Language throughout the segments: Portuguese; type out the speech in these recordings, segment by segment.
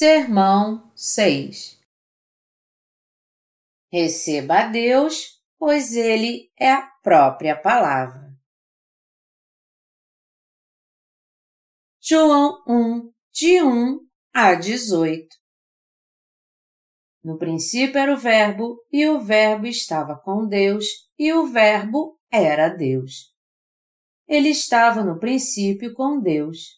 Sermão 6 Receba a Deus, pois Ele é a própria palavra. João 1, de 1 a 18 No princípio era o Verbo, e o Verbo estava com Deus, e o Verbo era Deus. Ele estava no princípio com Deus.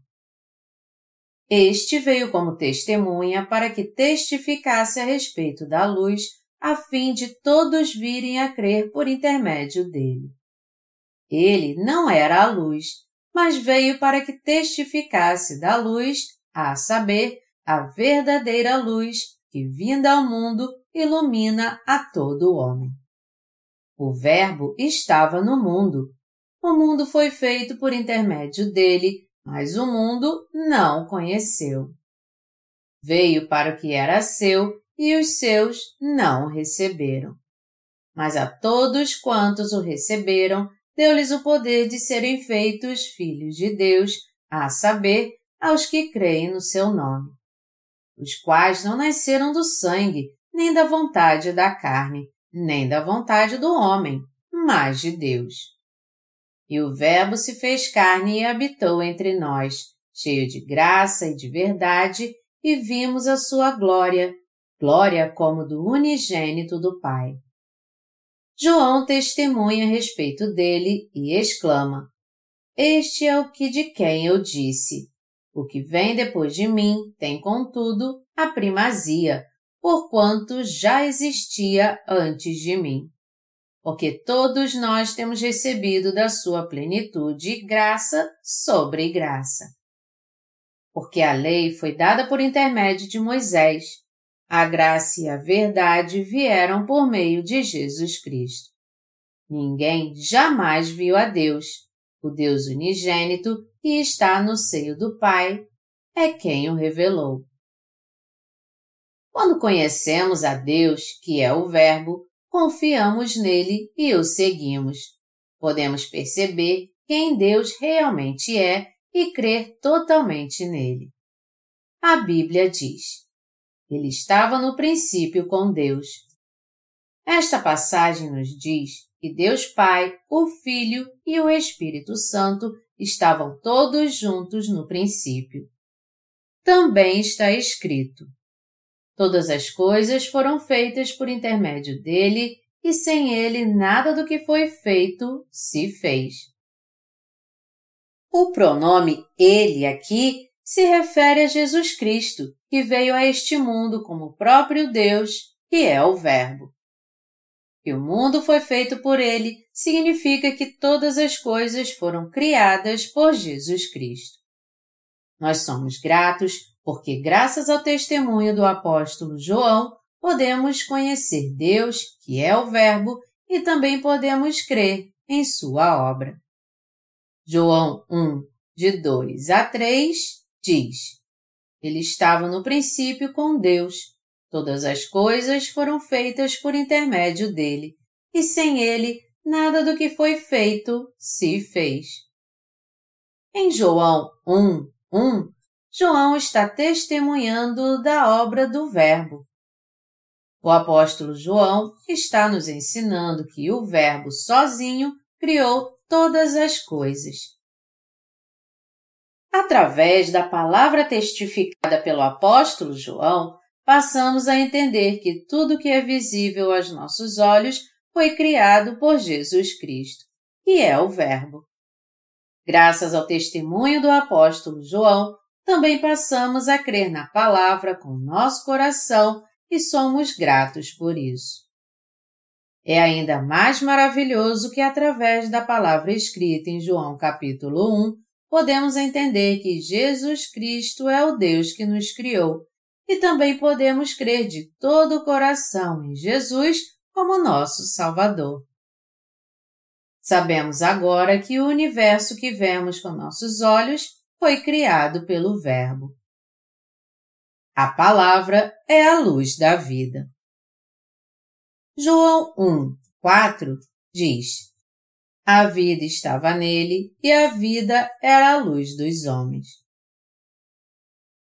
Este veio como testemunha para que testificasse a respeito da luz, a fim de todos virem a crer por intermédio dele. Ele não era a luz, mas veio para que testificasse da luz, a saber, a verdadeira luz que, vinda ao mundo, ilumina a todo homem. O Verbo estava no mundo. O mundo foi feito por intermédio dele, mas o mundo não o conheceu. Veio para o que era seu e os seus não o receberam. Mas a todos quantos o receberam, deu-lhes o poder de serem feitos filhos de Deus, a saber, aos que creem no seu nome, os quais não nasceram do sangue, nem da vontade da carne, nem da vontade do homem, mas de Deus. E o Verbo se fez carne e habitou entre nós, cheio de graça e de verdade, e vimos a sua glória, glória como do unigênito do Pai. João testemunha a respeito dele e exclama: Este é o que de quem eu disse. O que vem depois de mim tem, contudo, a primazia, porquanto já existia antes de mim porque todos nós temos recebido da sua plenitude graça sobre graça. Porque a lei foi dada por intermédio de Moisés, a graça e a verdade vieram por meio de Jesus Cristo. Ninguém jamais viu a Deus, o Deus unigênito que está no seio do Pai, é quem o revelou. Quando conhecemos a Deus, que é o Verbo, confiamos nele e o seguimos. Podemos perceber quem Deus realmente é e crer totalmente nele. A Bíblia diz: Ele estava no princípio com Deus. Esta passagem nos diz que Deus Pai, o Filho e o Espírito Santo estavam todos juntos no princípio. Também está escrito: Todas as coisas foram feitas por intermédio dele e sem ele nada do que foi feito se fez. O pronome ele aqui se refere a Jesus Cristo, que veio a este mundo como o próprio Deus, que é o Verbo. Que o mundo foi feito por ele significa que todas as coisas foram criadas por Jesus Cristo. Nós somos gratos porque, graças ao testemunho do apóstolo João, podemos conhecer Deus, que é o Verbo, e também podemos crer em sua obra. João 1, de 2 a 3, diz: Ele estava no princípio com Deus. Todas as coisas foram feitas por intermédio dele, e sem ele, nada do que foi feito se fez. Em João 1, 1, João está testemunhando da obra do Verbo. O apóstolo João está nos ensinando que o Verbo sozinho criou todas as coisas. Através da palavra testificada pelo apóstolo João, passamos a entender que tudo que é visível aos nossos olhos foi criado por Jesus Cristo, que é o Verbo. Graças ao testemunho do apóstolo João, também passamos a crer na palavra com nosso coração e somos gratos por isso. É ainda mais maravilhoso que através da palavra escrita em João capítulo 1, podemos entender que Jesus Cristo é o Deus que nos criou e também podemos crer de todo o coração em Jesus como nosso Salvador. Sabemos agora que o universo que vemos com nossos olhos foi criado pelo Verbo. A palavra é a luz da vida. João 1, 4 diz: A vida estava nele e a vida era a luz dos homens.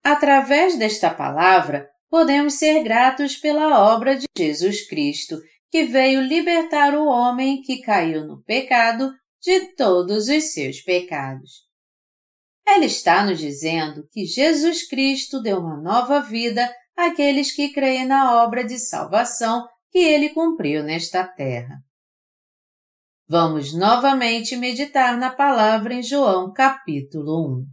Através desta palavra, podemos ser gratos pela obra de Jesus Cristo, que veio libertar o homem que caiu no pecado de todos os seus pecados. Ela está nos dizendo que Jesus Cristo deu uma nova vida àqueles que creem na obra de salvação que ele cumpriu nesta terra. Vamos novamente meditar na palavra em João capítulo 1.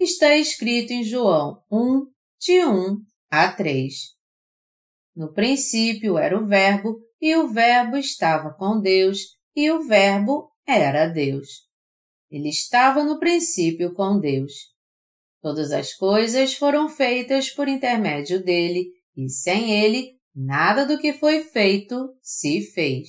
Está escrito em João 1, de 1 a 3. No princípio era o Verbo, e o Verbo estava com Deus, e o Verbo era Deus. Ele estava no princípio com Deus. Todas as coisas foram feitas por intermédio dele, e sem ele, nada do que foi feito se fez.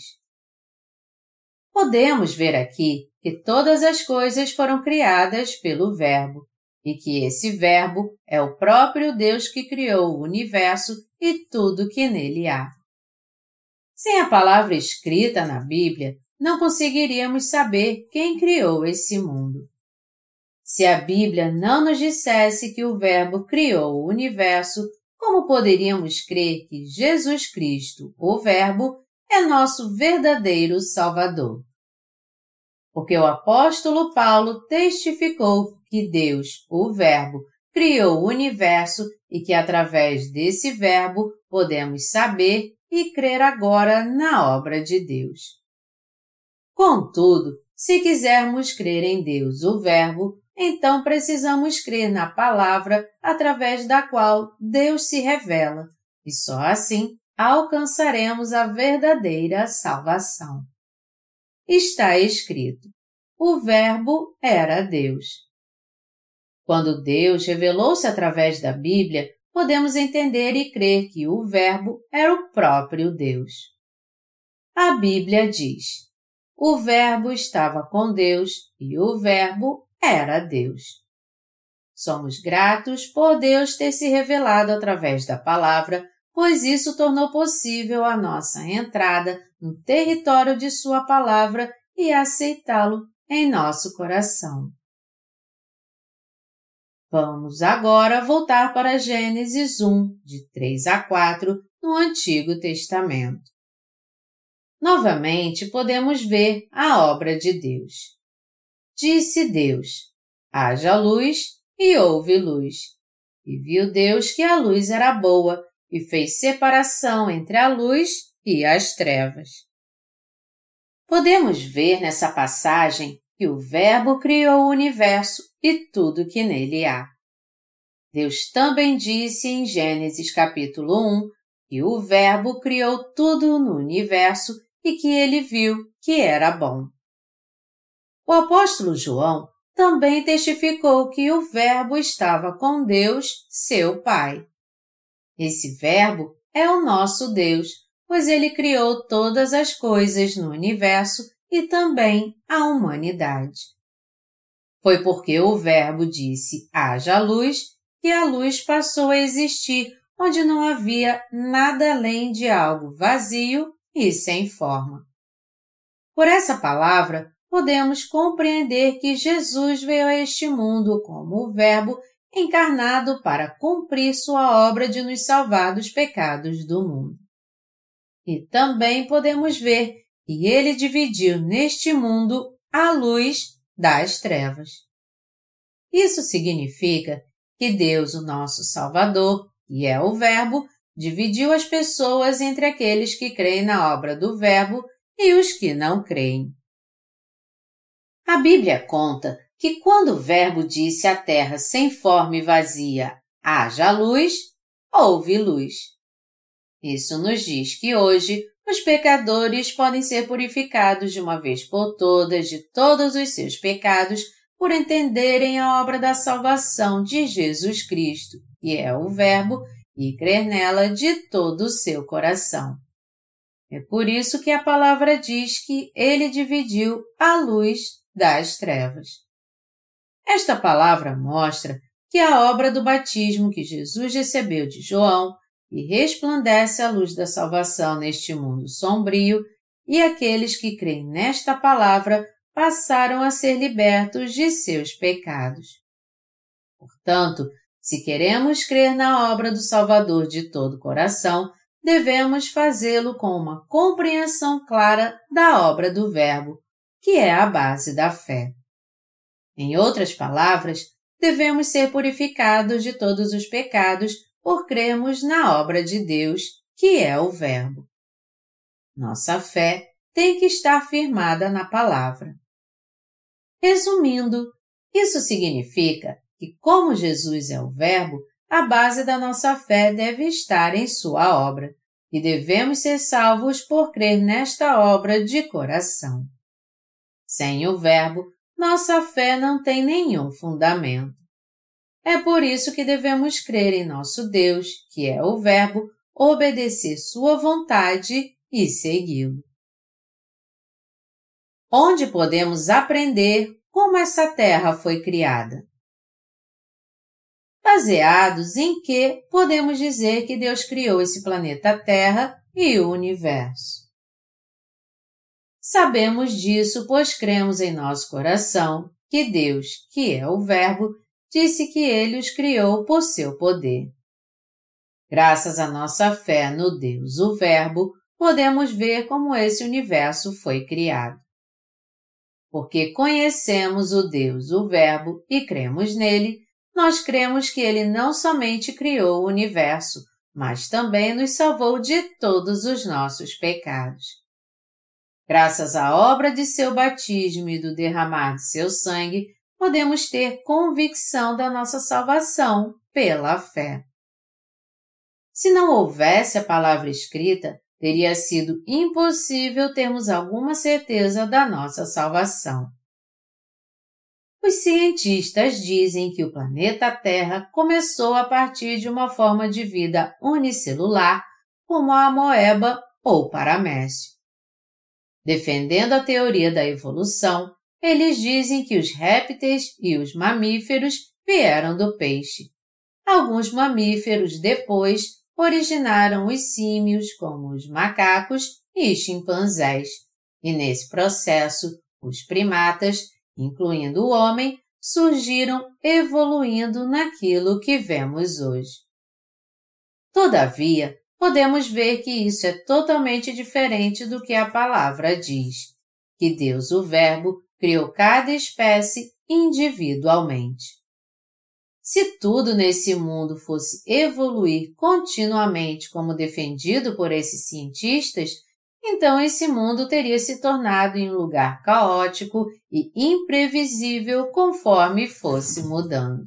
Podemos ver aqui que todas as coisas foram criadas pelo Verbo, e que esse Verbo é o próprio Deus que criou o universo e tudo que nele há. Sem a palavra escrita na Bíblia, não conseguiríamos saber quem criou esse mundo. Se a Bíblia não nos dissesse que o Verbo criou o universo, como poderíamos crer que Jesus Cristo, o Verbo, é nosso verdadeiro Salvador? Porque o apóstolo Paulo testificou que Deus, o Verbo, criou o universo e que através desse Verbo podemos saber e crer agora na obra de Deus. Contudo, se quisermos crer em Deus, o Verbo, então precisamos crer na palavra através da qual Deus se revela, e só assim alcançaremos a verdadeira salvação. Está escrito: o Verbo era Deus. Quando Deus revelou-se através da Bíblia, podemos entender e crer que o Verbo era o próprio Deus. A Bíblia diz: o Verbo estava com Deus e o Verbo era Deus. Somos gratos por Deus ter se revelado através da palavra, pois isso tornou possível a nossa entrada no território de Sua palavra e aceitá-lo em nosso coração. Vamos agora voltar para Gênesis 1, de 3 a 4, no Antigo Testamento novamente podemos ver a obra de Deus. Disse Deus: haja luz e houve luz. E viu Deus que a luz era boa e fez separação entre a luz e as trevas. Podemos ver nessa passagem que o Verbo criou o universo e tudo que nele há. Deus também disse em Gênesis capítulo 1 que o Verbo criou tudo no universo e que ele viu que era bom. O apóstolo João também testificou que o Verbo estava com Deus, seu Pai. Esse Verbo é o nosso Deus, pois ele criou todas as coisas no universo e também a humanidade. Foi porque o Verbo disse haja luz que a luz passou a existir onde não havia nada além de algo vazio e sem forma. Por essa palavra, podemos compreender que Jesus veio a este mundo como o Verbo encarnado para cumprir sua obra de nos salvar dos pecados do mundo. E também podemos ver que ele dividiu neste mundo a luz das trevas. Isso significa que Deus, o nosso Salvador, que é o Verbo, dividiu as pessoas entre aqueles que creem na obra do Verbo e os que não creem. A Bíblia conta que quando o Verbo disse à terra sem forma e vazia, haja luz, houve luz. Isso nos diz que hoje os pecadores podem ser purificados de uma vez por todas de todos os seus pecados por entenderem a obra da salvação de Jesus Cristo que é o Verbo, e crer nela de todo o seu coração. É por isso que a palavra diz que ele dividiu a luz das trevas. Esta palavra mostra que a obra do batismo que Jesus recebeu de João e resplandece a luz da salvação neste mundo sombrio, e aqueles que creem nesta palavra passaram a ser libertos de seus pecados. Portanto, se queremos crer na obra do Salvador de todo o coração, devemos fazê-lo com uma compreensão clara da obra do Verbo, que é a base da fé. Em outras palavras, devemos ser purificados de todos os pecados por crermos na obra de Deus, que é o Verbo. Nossa fé tem que estar firmada na palavra. Resumindo, isso significa que, como Jesus é o Verbo, a base da nossa fé deve estar em Sua obra, e devemos ser salvos por crer nesta obra de coração. Sem o Verbo, nossa fé não tem nenhum fundamento. É por isso que devemos crer em nosso Deus, que é o Verbo, obedecer Sua vontade e segui-lo. Onde podemos aprender como essa terra foi criada? Baseados em que podemos dizer que Deus criou esse planeta Terra e o universo. Sabemos disso pois cremos em nosso coração que Deus, que é o Verbo, disse que ele os criou por seu poder. Graças à nossa fé no Deus, o Verbo, podemos ver como esse universo foi criado. Porque conhecemos o Deus, o Verbo, e cremos nele, nós cremos que ele não somente criou o universo, mas também nos salvou de todos os nossos pecados. Graças à obra de seu batismo e do derramar de seu sangue, podemos ter convicção da nossa salvação pela fé. Se não houvesse a palavra escrita, teria sido impossível termos alguma certeza da nossa salvação. Os cientistas dizem que o planeta Terra começou a partir de uma forma de vida unicelular, como a amoeba ou paramécio. Defendendo a teoria da evolução, eles dizem que os répteis e os mamíferos vieram do peixe. Alguns mamíferos depois originaram os símios, como os macacos e chimpanzés, e nesse processo, os primatas incluindo o homem, surgiram evoluindo naquilo que vemos hoje. Todavia, podemos ver que isso é totalmente diferente do que a palavra diz, que Deus, o Verbo, criou cada espécie individualmente. Se tudo nesse mundo fosse evoluir continuamente como defendido por esses cientistas, então esse mundo teria se tornado em um lugar caótico e imprevisível conforme fosse mudando.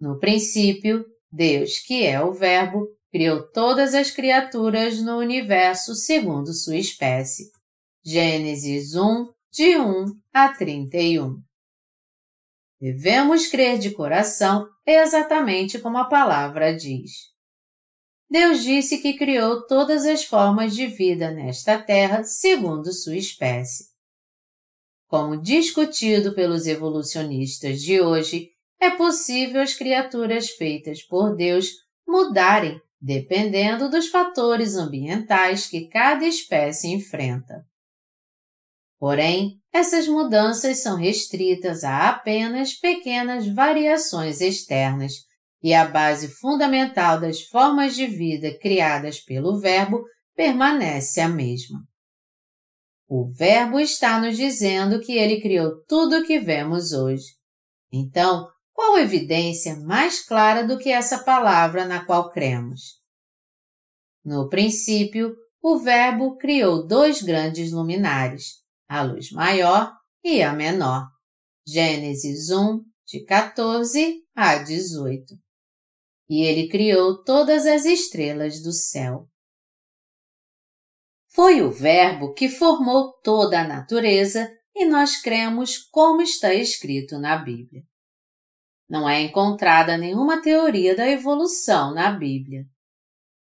No princípio, Deus, que é o Verbo, criou todas as criaturas no universo segundo sua espécie. Gênesis 1, de 1 a 31. Devemos crer de coração exatamente como a palavra diz. Deus disse que criou todas as formas de vida nesta terra segundo sua espécie. Como discutido pelos evolucionistas de hoje, é possível as criaturas feitas por Deus mudarem dependendo dos fatores ambientais que cada espécie enfrenta. Porém, essas mudanças são restritas a apenas pequenas variações externas e a base fundamental das formas de vida criadas pelo Verbo permanece a mesma. O Verbo está nos dizendo que ele criou tudo o que vemos hoje. Então, qual evidência mais clara do que essa palavra na qual cremos? No princípio, o Verbo criou dois grandes luminares, a luz maior e a menor. Gênesis 1, de 14 a 18 e ele criou todas as estrelas do céu. Foi o Verbo que formou toda a natureza e nós cremos como está escrito na Bíblia. não é encontrada nenhuma teoria da evolução na Bíblia.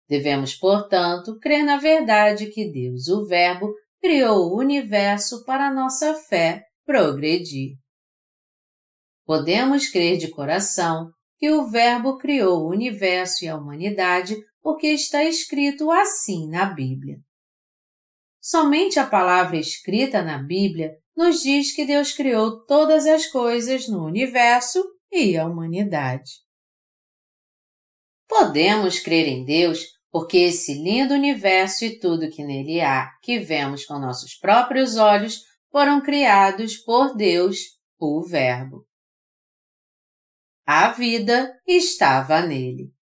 Devemos, portanto, crer na verdade que Deus, o Verbo, criou o universo para a nossa fé progredir. Podemos crer de coração que o Verbo criou o universo e a humanidade porque está escrito assim na Bíblia. Somente a palavra escrita na Bíblia nos diz que Deus criou todas as coisas no universo e a humanidade. Podemos crer em Deus porque esse lindo universo e tudo que nele há, que vemos com nossos próprios olhos, foram criados por Deus, o Verbo. A vida estava nele.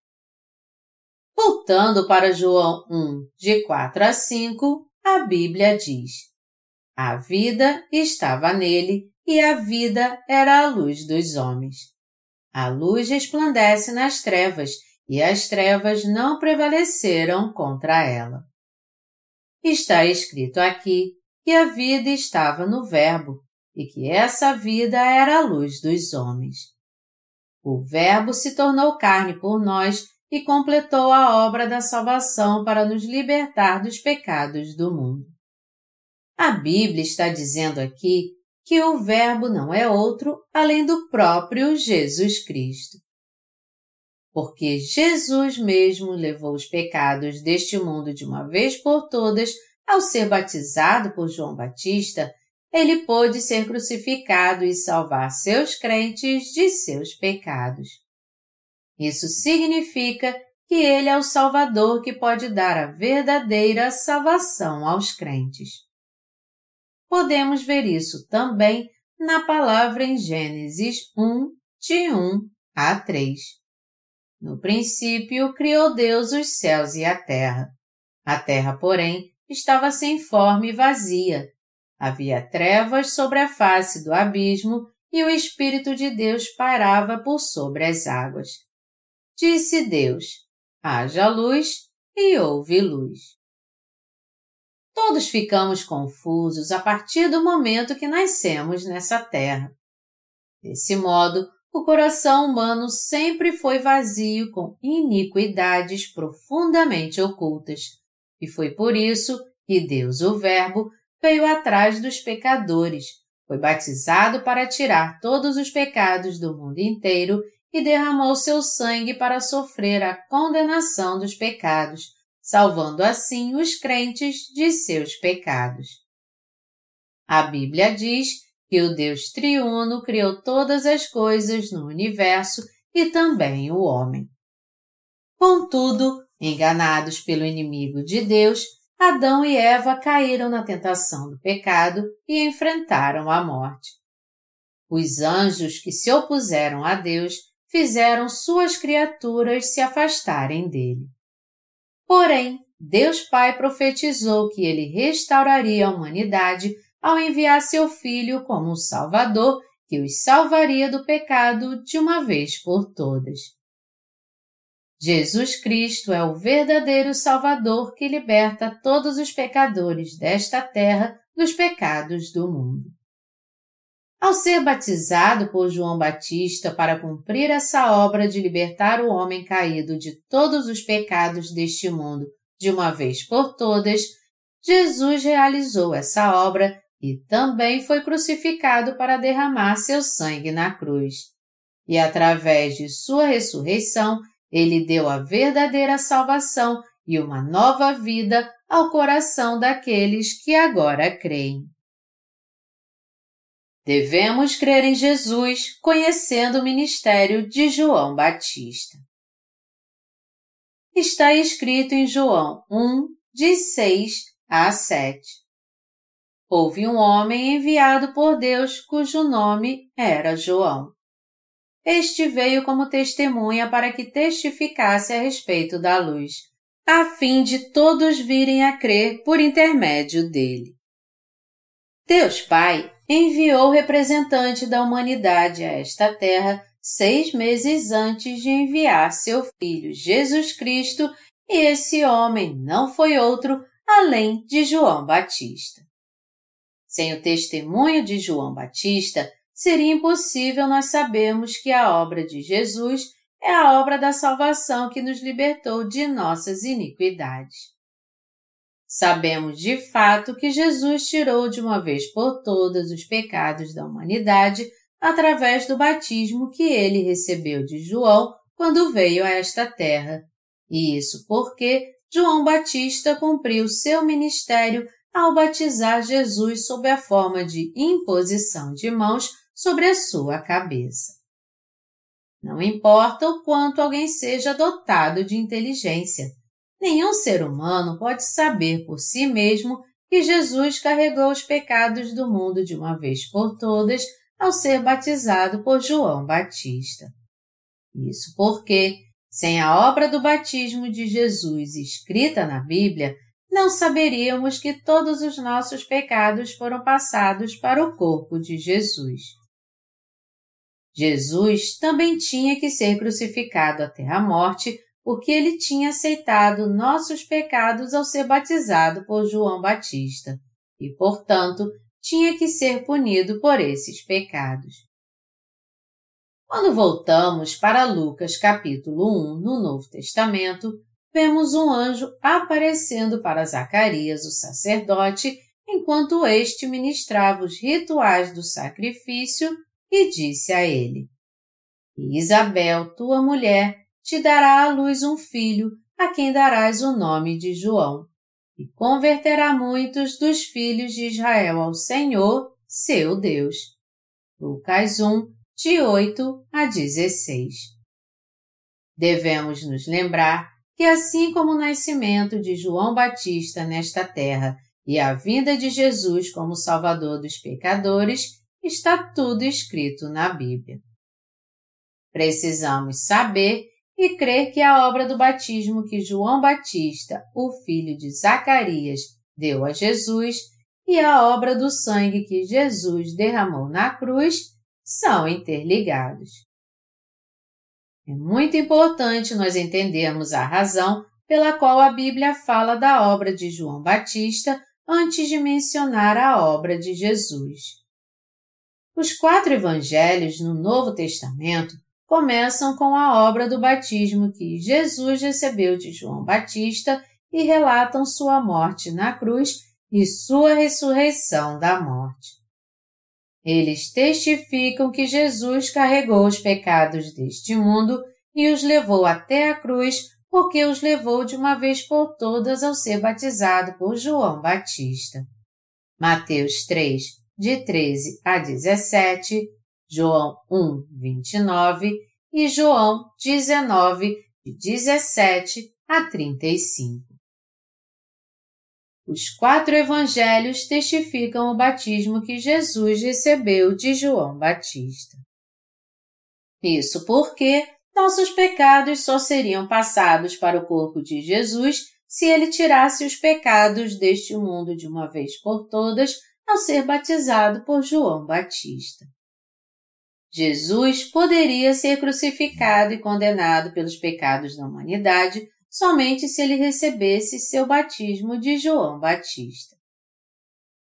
Voltando para João 1, de 4 a 5, a Bíblia diz: A vida estava nele e a vida era a luz dos homens. A luz resplandece nas trevas, e as trevas não prevaleceram contra ela. Está escrito aqui que a vida estava no Verbo e que essa vida era a luz dos homens. O Verbo se tornou carne por nós e completou a obra da salvação para nos libertar dos pecados do mundo. A Bíblia está dizendo aqui que o Verbo não é outro além do próprio Jesus Cristo. Porque Jesus mesmo levou os pecados deste mundo de uma vez por todas ao ser batizado por João Batista, ele pôde ser crucificado e salvar seus crentes de seus pecados. Isso significa que ele é o Salvador que pode dar a verdadeira salvação aos crentes podemos ver isso também na palavra em Gênesis 1, de 1 a 3. No princípio criou Deus os céus e a terra. A terra, porém, estava sem forma e vazia. Havia trevas sobre a face do abismo e o Espírito de Deus pairava por sobre as águas. Disse Deus: haja luz e houve luz. Todos ficamos confusos a partir do momento que nascemos nessa terra. Desse modo, o coração humano sempre foi vazio com iniquidades profundamente ocultas, e foi por isso que Deus, o Verbo, veio atrás dos pecadores, foi batizado para tirar todos os pecados do mundo inteiro e derramou seu sangue para sofrer a condenação dos pecados salvando assim os crentes de seus pecados. A Bíblia diz que o Deus triuno criou todas as coisas no universo e também o homem. Contudo, enganados pelo inimigo de Deus, Adão e Eva caíram na tentação do pecado e enfrentaram a morte. Os anjos que se opuseram a Deus fizeram suas criaturas se afastarem dele. Porém, Deus Pai profetizou que ele restauraria a humanidade ao enviar seu Filho como um Salvador que os salvaria do pecado de uma vez por todas. Jesus Cristo é o verdadeiro Salvador que liberta todos os pecadores desta terra dos pecados do mundo. Ao ser batizado por João Batista para cumprir essa obra de libertar o homem caído de todos os pecados deste mundo de uma vez por todas, Jesus realizou essa obra e também foi crucificado para derramar seu sangue na cruz. E através de sua ressurreição, ele deu a verdadeira salvação e uma nova vida ao coração daqueles que agora creem. Devemos crer em Jesus conhecendo o ministério de João Batista. Está escrito em João 1, de 6 a 7. Houve um homem enviado por Deus cujo nome era João. Este veio como testemunha para que testificasse a respeito da luz, a fim de todos virem a crer por intermédio dele. Deus Pai enviou o representante da humanidade a esta terra seis meses antes de enviar seu Filho Jesus Cristo, e esse homem não foi outro além de João Batista. Sem o testemunho de João Batista, seria impossível nós sabermos que a obra de Jesus é a obra da salvação que nos libertou de nossas iniquidades. Sabemos de fato que Jesus tirou de uma vez por todas os pecados da humanidade através do batismo que ele recebeu de João quando veio a esta terra. E isso porque João Batista cumpriu seu ministério ao batizar Jesus sob a forma de imposição de mãos sobre a sua cabeça. Não importa o quanto alguém seja dotado de inteligência, Nenhum ser humano pode saber por si mesmo que Jesus carregou os pecados do mundo de uma vez por todas ao ser batizado por João Batista. Isso porque, sem a obra do batismo de Jesus escrita na Bíblia, não saberíamos que todos os nossos pecados foram passados para o corpo de Jesus. Jesus também tinha que ser crucificado até a morte porque ele tinha aceitado nossos pecados ao ser batizado por João Batista e, portanto, tinha que ser punido por esses pecados. Quando voltamos para Lucas capítulo 1 no Novo Testamento, vemos um anjo aparecendo para Zacarias, o sacerdote, enquanto este ministrava os rituais do sacrifício e disse a ele: Isabel, tua mulher, te dará à luz um filho, a quem darás o nome de João, e converterá muitos dos filhos de Israel ao Senhor, seu Deus. Lucas 1, de 8 a 16. Devemos nos lembrar que, assim como o nascimento de João Batista nesta terra e a vinda de Jesus como Salvador dos pecadores, está tudo escrito na Bíblia. Precisamos saber e crer que a obra do batismo que João Batista, o filho de Zacarias, deu a Jesus e a obra do sangue que Jesus derramou na cruz são interligados. É muito importante nós entendermos a razão pela qual a Bíblia fala da obra de João Batista antes de mencionar a obra de Jesus. Os quatro evangelhos no Novo Testamento começam com a obra do batismo que Jesus recebeu de João Batista e relatam sua morte na cruz e sua ressurreição da morte. Eles testificam que Jesus carregou os pecados deste mundo e os levou até a cruz porque os levou de uma vez por todas ao ser batizado por João Batista. Mateus 3, de 13 a 17, João 1, 29 e João 19, de 17 a 35. Os quatro evangelhos testificam o batismo que Jesus recebeu de João Batista. Isso porque nossos pecados só seriam passados para o corpo de Jesus se ele tirasse os pecados deste mundo de uma vez por todas ao ser batizado por João Batista. Jesus poderia ser crucificado e condenado pelos pecados da humanidade somente se ele recebesse seu batismo de João Batista.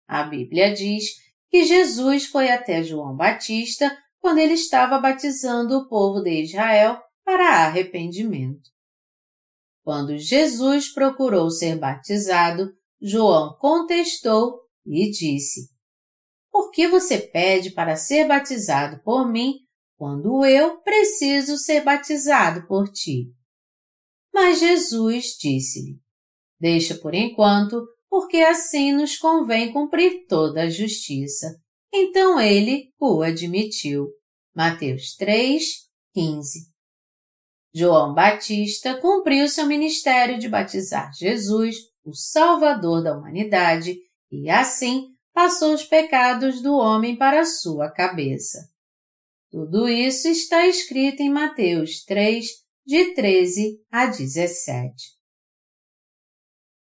A Bíblia diz que Jesus foi até João Batista quando ele estava batizando o povo de Israel para arrependimento. Quando Jesus procurou ser batizado, João contestou e disse: por que você pede para ser batizado por mim quando eu preciso ser batizado por ti? Mas Jesus disse-lhe: Deixa por enquanto, porque assim nos convém cumprir toda a justiça. Então ele o admitiu. Mateus 3, 15. João Batista cumpriu seu ministério de batizar Jesus, o Salvador da humanidade, e assim passou os pecados do homem para a sua cabeça. Tudo isso está escrito em Mateus 3, de 13 a 17.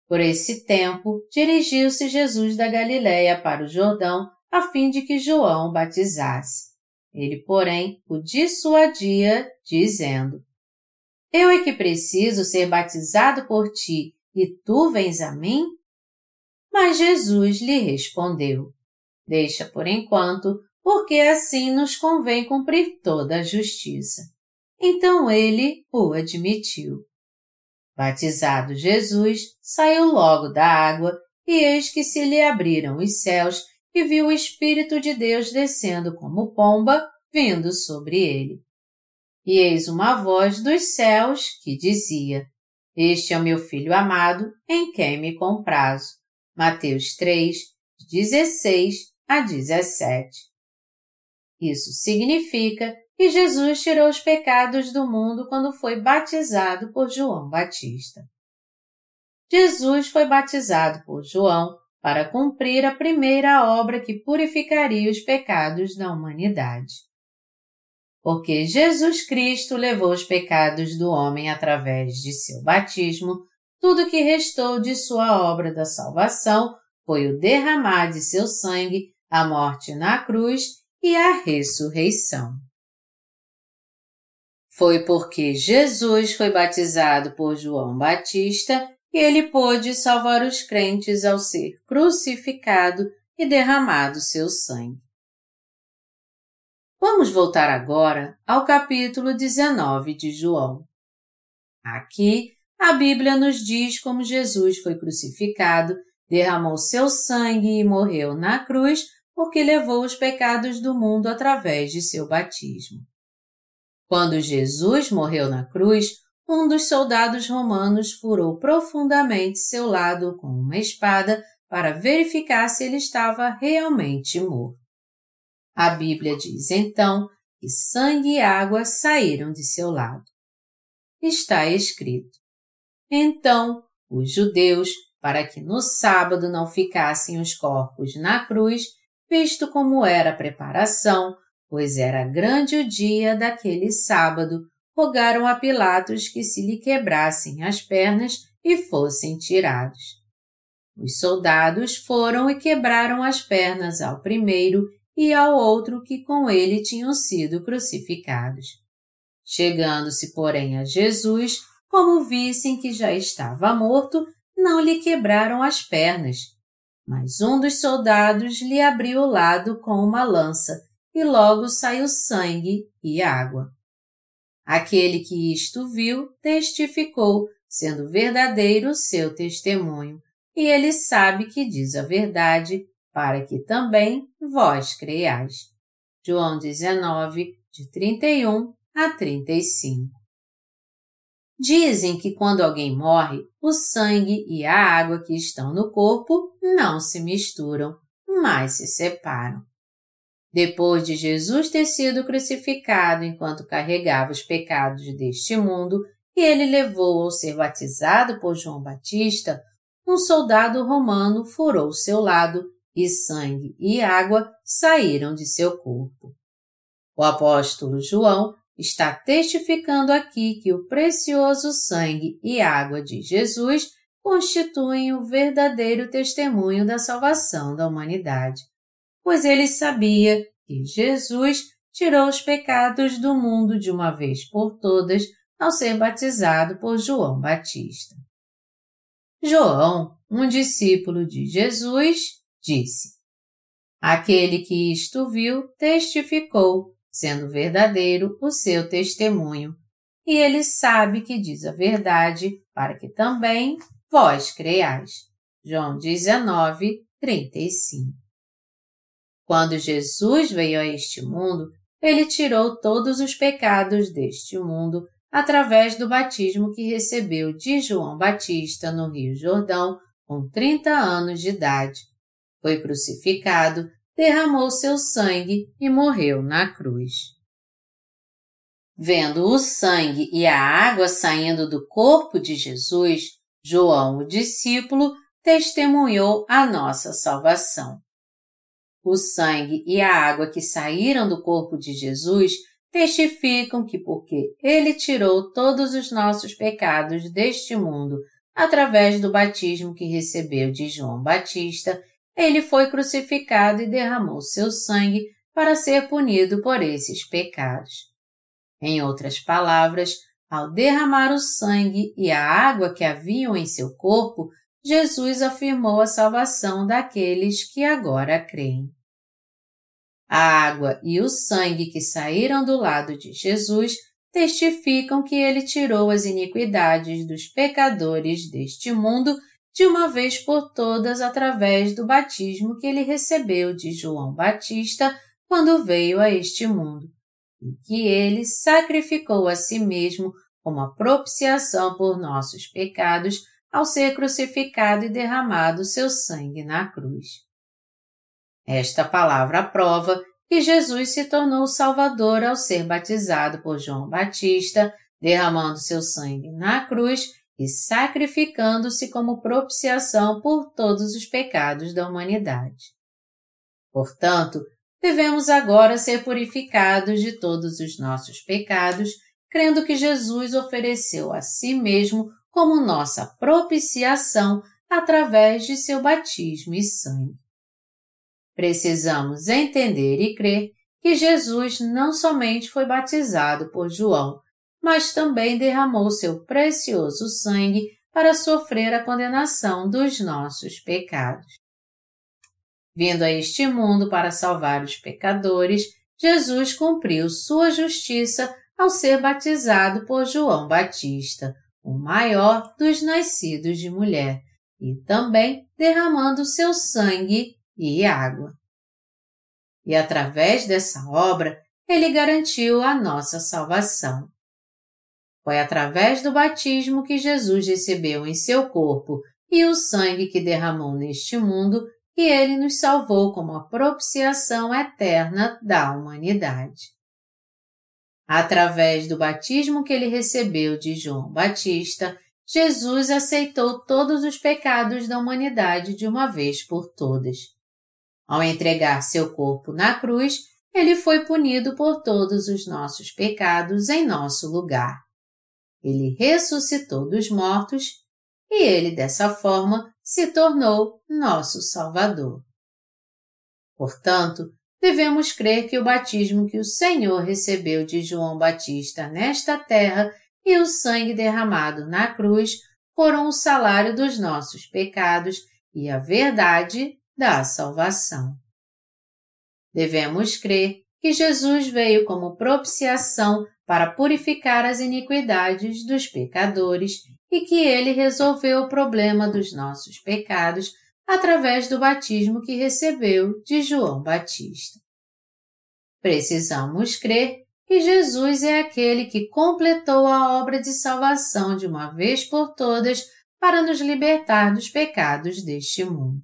Por esse tempo, dirigiu-se Jesus da Galiléia para o Jordão, a fim de que João batizasse. Ele, porém, o dissuadia, dizendo: Eu é que preciso ser batizado por ti, e tu vens a mim? Mas Jesus lhe respondeu: Deixa por enquanto, porque assim nos convém cumprir toda a justiça. Então ele o admitiu. Batizado Jesus, saiu logo da água, e eis que se lhe abriram os céus, e viu o Espírito de Deus descendo como pomba, vindo sobre ele. E eis uma voz dos céus que dizia, Este é o meu filho amado, em quem me comprazo. Mateus 3, 16 a 17. Isso significa que Jesus tirou os pecados do mundo quando foi batizado por João Batista. Jesus foi batizado por João para cumprir a primeira obra que purificaria os pecados da humanidade. Porque Jesus Cristo levou os pecados do homem através de seu batismo, tudo que restou de sua obra da salvação foi o derramar de seu sangue, a morte na cruz e a ressurreição. Foi porque Jesus foi batizado por João Batista que ele pôde salvar os crentes ao ser crucificado e derramado seu sangue. Vamos voltar agora ao capítulo 19 de João. Aqui, a Bíblia nos diz como Jesus foi crucificado, derramou seu sangue e morreu na cruz porque levou os pecados do mundo através de seu batismo. Quando Jesus morreu na cruz, um dos soldados romanos furou profundamente seu lado com uma espada para verificar se ele estava realmente morto. A Bíblia diz então que sangue e água saíram de seu lado. Está escrito. Então, os judeus, para que no sábado não ficassem os corpos na cruz, visto como era a preparação, pois era grande o dia daquele sábado, rogaram a Pilatos que se lhe quebrassem as pernas e fossem tirados. Os soldados foram e quebraram as pernas ao primeiro e ao outro que com ele tinham sido crucificados. Chegando-se, porém, a Jesus, como vissem que já estava morto, não lhe quebraram as pernas. Mas um dos soldados lhe abriu o lado com uma lança e logo saiu sangue e água. Aquele que isto viu testificou, sendo verdadeiro o seu testemunho, e ele sabe que diz a verdade, para que também vós creiais. João 19, de 31 a 35. Dizem que quando alguém morre, o sangue e a água que estão no corpo não se misturam, mas se separam. Depois de Jesus ter sido crucificado enquanto carregava os pecados deste mundo, e ele levou ao ser batizado por João Batista, um soldado romano furou seu lado e sangue e água saíram de seu corpo. O apóstolo João está testificando aqui que o precioso sangue e água de Jesus constituem o verdadeiro testemunho da salvação da humanidade pois ele sabia que Jesus tirou os pecados do mundo de uma vez por todas ao ser batizado por João Batista. João, um discípulo de Jesus, disse: Aquele que isto viu testificou, sendo verdadeiro o seu testemunho, e ele sabe que diz a verdade, para que também vós creiais. João 19, 35. Quando Jesus veio a este mundo, ele tirou todos os pecados deste mundo através do batismo que recebeu de João Batista no Rio Jordão com 30 anos de idade. Foi crucificado, derramou seu sangue e morreu na cruz. Vendo o sangue e a água saindo do corpo de Jesus, João, o discípulo, testemunhou a nossa salvação. O sangue e a água que saíram do corpo de Jesus testificam que, porque Ele tirou todos os nossos pecados deste mundo através do batismo que recebeu de João Batista, ele foi crucificado e derramou seu sangue para ser punido por esses pecados. Em outras palavras, ao derramar o sangue e a água que haviam em seu corpo, Jesus afirmou a salvação daqueles que agora creem. A água e o sangue que saíram do lado de Jesus testificam que ele tirou as iniquidades dos pecadores deste mundo de uma vez por todas através do batismo que ele recebeu de João Batista quando veio a este mundo, e que ele sacrificou a si mesmo como a propiciação por nossos pecados ao ser crucificado e derramado seu sangue na cruz. Esta palavra prova que Jesus se tornou Salvador ao ser batizado por João Batista, derramando seu sangue na cruz e sacrificando-se como propiciação por todos os pecados da humanidade. Portanto, devemos agora ser purificados de todos os nossos pecados, crendo que Jesus ofereceu a si mesmo como nossa propiciação através de seu batismo e sangue. Precisamos entender e crer que Jesus não somente foi batizado por João, mas também derramou seu precioso sangue para sofrer a condenação dos nossos pecados. Vindo a este mundo para salvar os pecadores, Jesus cumpriu sua justiça ao ser batizado por João Batista, o maior dos nascidos de mulher, e também derramando seu sangue e água. E através dessa obra, ele garantiu a nossa salvação. Foi através do batismo que Jesus recebeu em seu corpo e o sangue que derramou neste mundo que ele nos salvou como a propiciação eterna da humanidade. Através do batismo que ele recebeu de João Batista, Jesus aceitou todos os pecados da humanidade de uma vez por todas. Ao entregar seu corpo na cruz, ele foi punido por todos os nossos pecados em nosso lugar. Ele ressuscitou dos mortos e ele, dessa forma, se tornou nosso Salvador. Portanto, devemos crer que o batismo que o Senhor recebeu de João Batista nesta terra e o sangue derramado na cruz foram o salário dos nossos pecados e a verdade da salvação. Devemos crer que Jesus veio como propiciação para purificar as iniquidades dos pecadores e que ele resolveu o problema dos nossos pecados através do batismo que recebeu de João Batista. Precisamos crer que Jesus é aquele que completou a obra de salvação de uma vez por todas para nos libertar dos pecados deste mundo.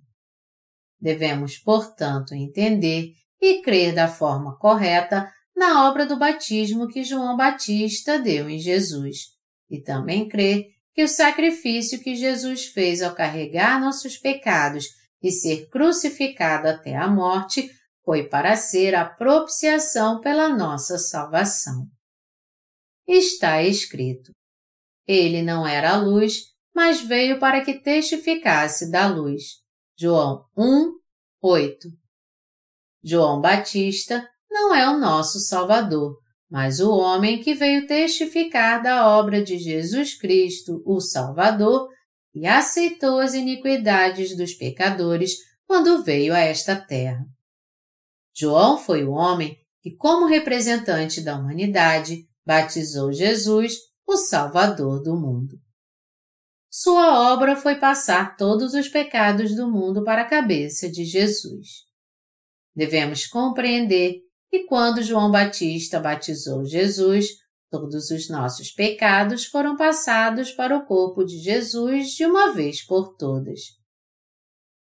Devemos, portanto, entender e crer da forma correta na obra do batismo que João Batista deu em Jesus, e também crer que o sacrifício que Jesus fez ao carregar nossos pecados e ser crucificado até a morte foi para ser a propiciação pela nossa salvação. Está escrito: Ele não era a luz, mas veio para que testificasse da luz. João 1, 8. João Batista não é o nosso Salvador, mas o homem que veio testificar da obra de Jesus Cristo, o Salvador, e aceitou as iniquidades dos pecadores quando veio a esta terra. João foi o homem que, como representante da humanidade, batizou Jesus, o Salvador do mundo. Sua obra foi passar todos os pecados do mundo para a cabeça de Jesus. Devemos compreender que quando João Batista batizou Jesus, todos os nossos pecados foram passados para o corpo de Jesus de uma vez por todas.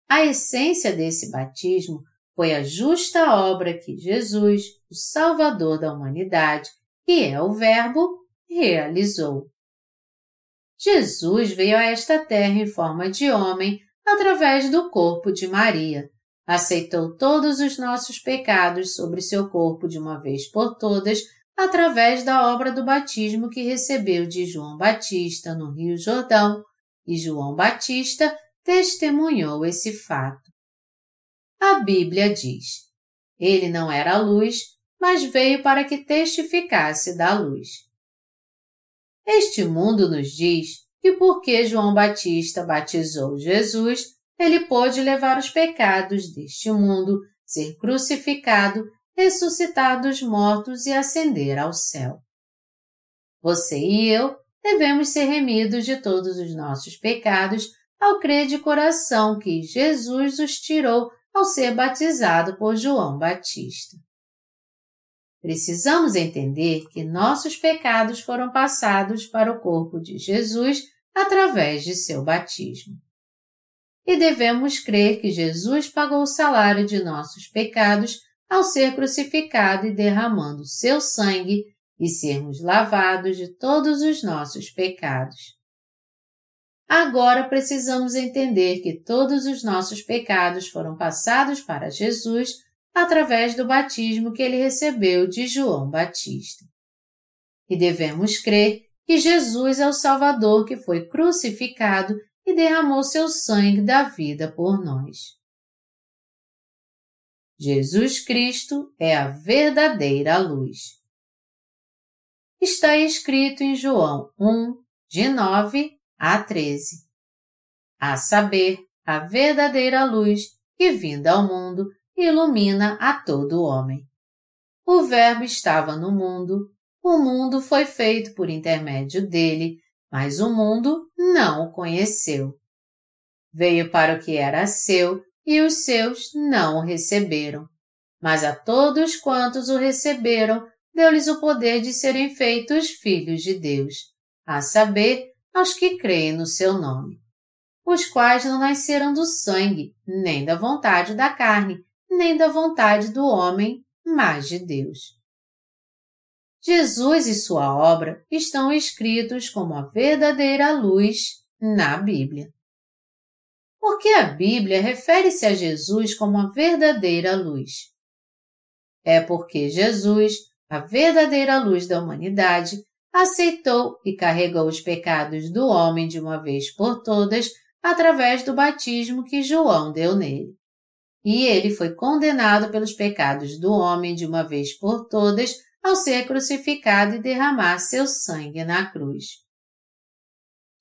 A essência desse batismo foi a justa obra que Jesus, o Salvador da humanidade, que é o Verbo, realizou. Jesus veio a esta terra em forma de homem através do corpo de Maria. Aceitou todos os nossos pecados sobre seu corpo de uma vez por todas através da obra do batismo que recebeu de João Batista no Rio Jordão, e João Batista testemunhou esse fato. A Bíblia diz: Ele não era luz, mas veio para que testificasse da luz. Este mundo nos diz que porque João Batista batizou Jesus, ele pôde levar os pecados deste mundo, ser crucificado ressuscitar dos mortos e ascender ao céu. Você e eu devemos ser remidos de todos os nossos pecados ao crer de coração que Jesus os tirou ao ser batizado por João Batista. Precisamos entender que nossos pecados foram passados para o corpo de Jesus através de seu batismo. E devemos crer que Jesus pagou o salário de nossos pecados ao ser crucificado e derramando seu sangue e sermos lavados de todos os nossos pecados. Agora precisamos entender que todos os nossos pecados foram passados para Jesus através do batismo que ele recebeu de João Batista. E devemos crer que Jesus é o Salvador que foi crucificado e derramou seu sangue da vida por nós. Jesus Cristo é a verdadeira luz. Está escrito em João 1, de 9 a 13. A saber, a verdadeira luz que vinda ao mundo ilumina a todo homem. O Verbo estava no mundo, o mundo foi feito por intermédio dele, mas o mundo não o conheceu. Veio para o que era seu e os seus não o receberam. Mas a todos quantos o receberam, deu-lhes o poder de serem feitos filhos de Deus, a saber, aos que creem no seu nome, os quais não nasceram do sangue, nem da vontade da carne, nem da vontade do homem, mas de Deus. Jesus e sua obra estão escritos como a verdadeira luz na Bíblia. Porque a Bíblia refere-se a Jesus como a verdadeira luz. É porque Jesus, a verdadeira luz da humanidade, aceitou e carregou os pecados do homem de uma vez por todas através do batismo que João deu nele e ele foi condenado pelos pecados do homem de uma vez por todas ao ser crucificado e derramar seu sangue na cruz.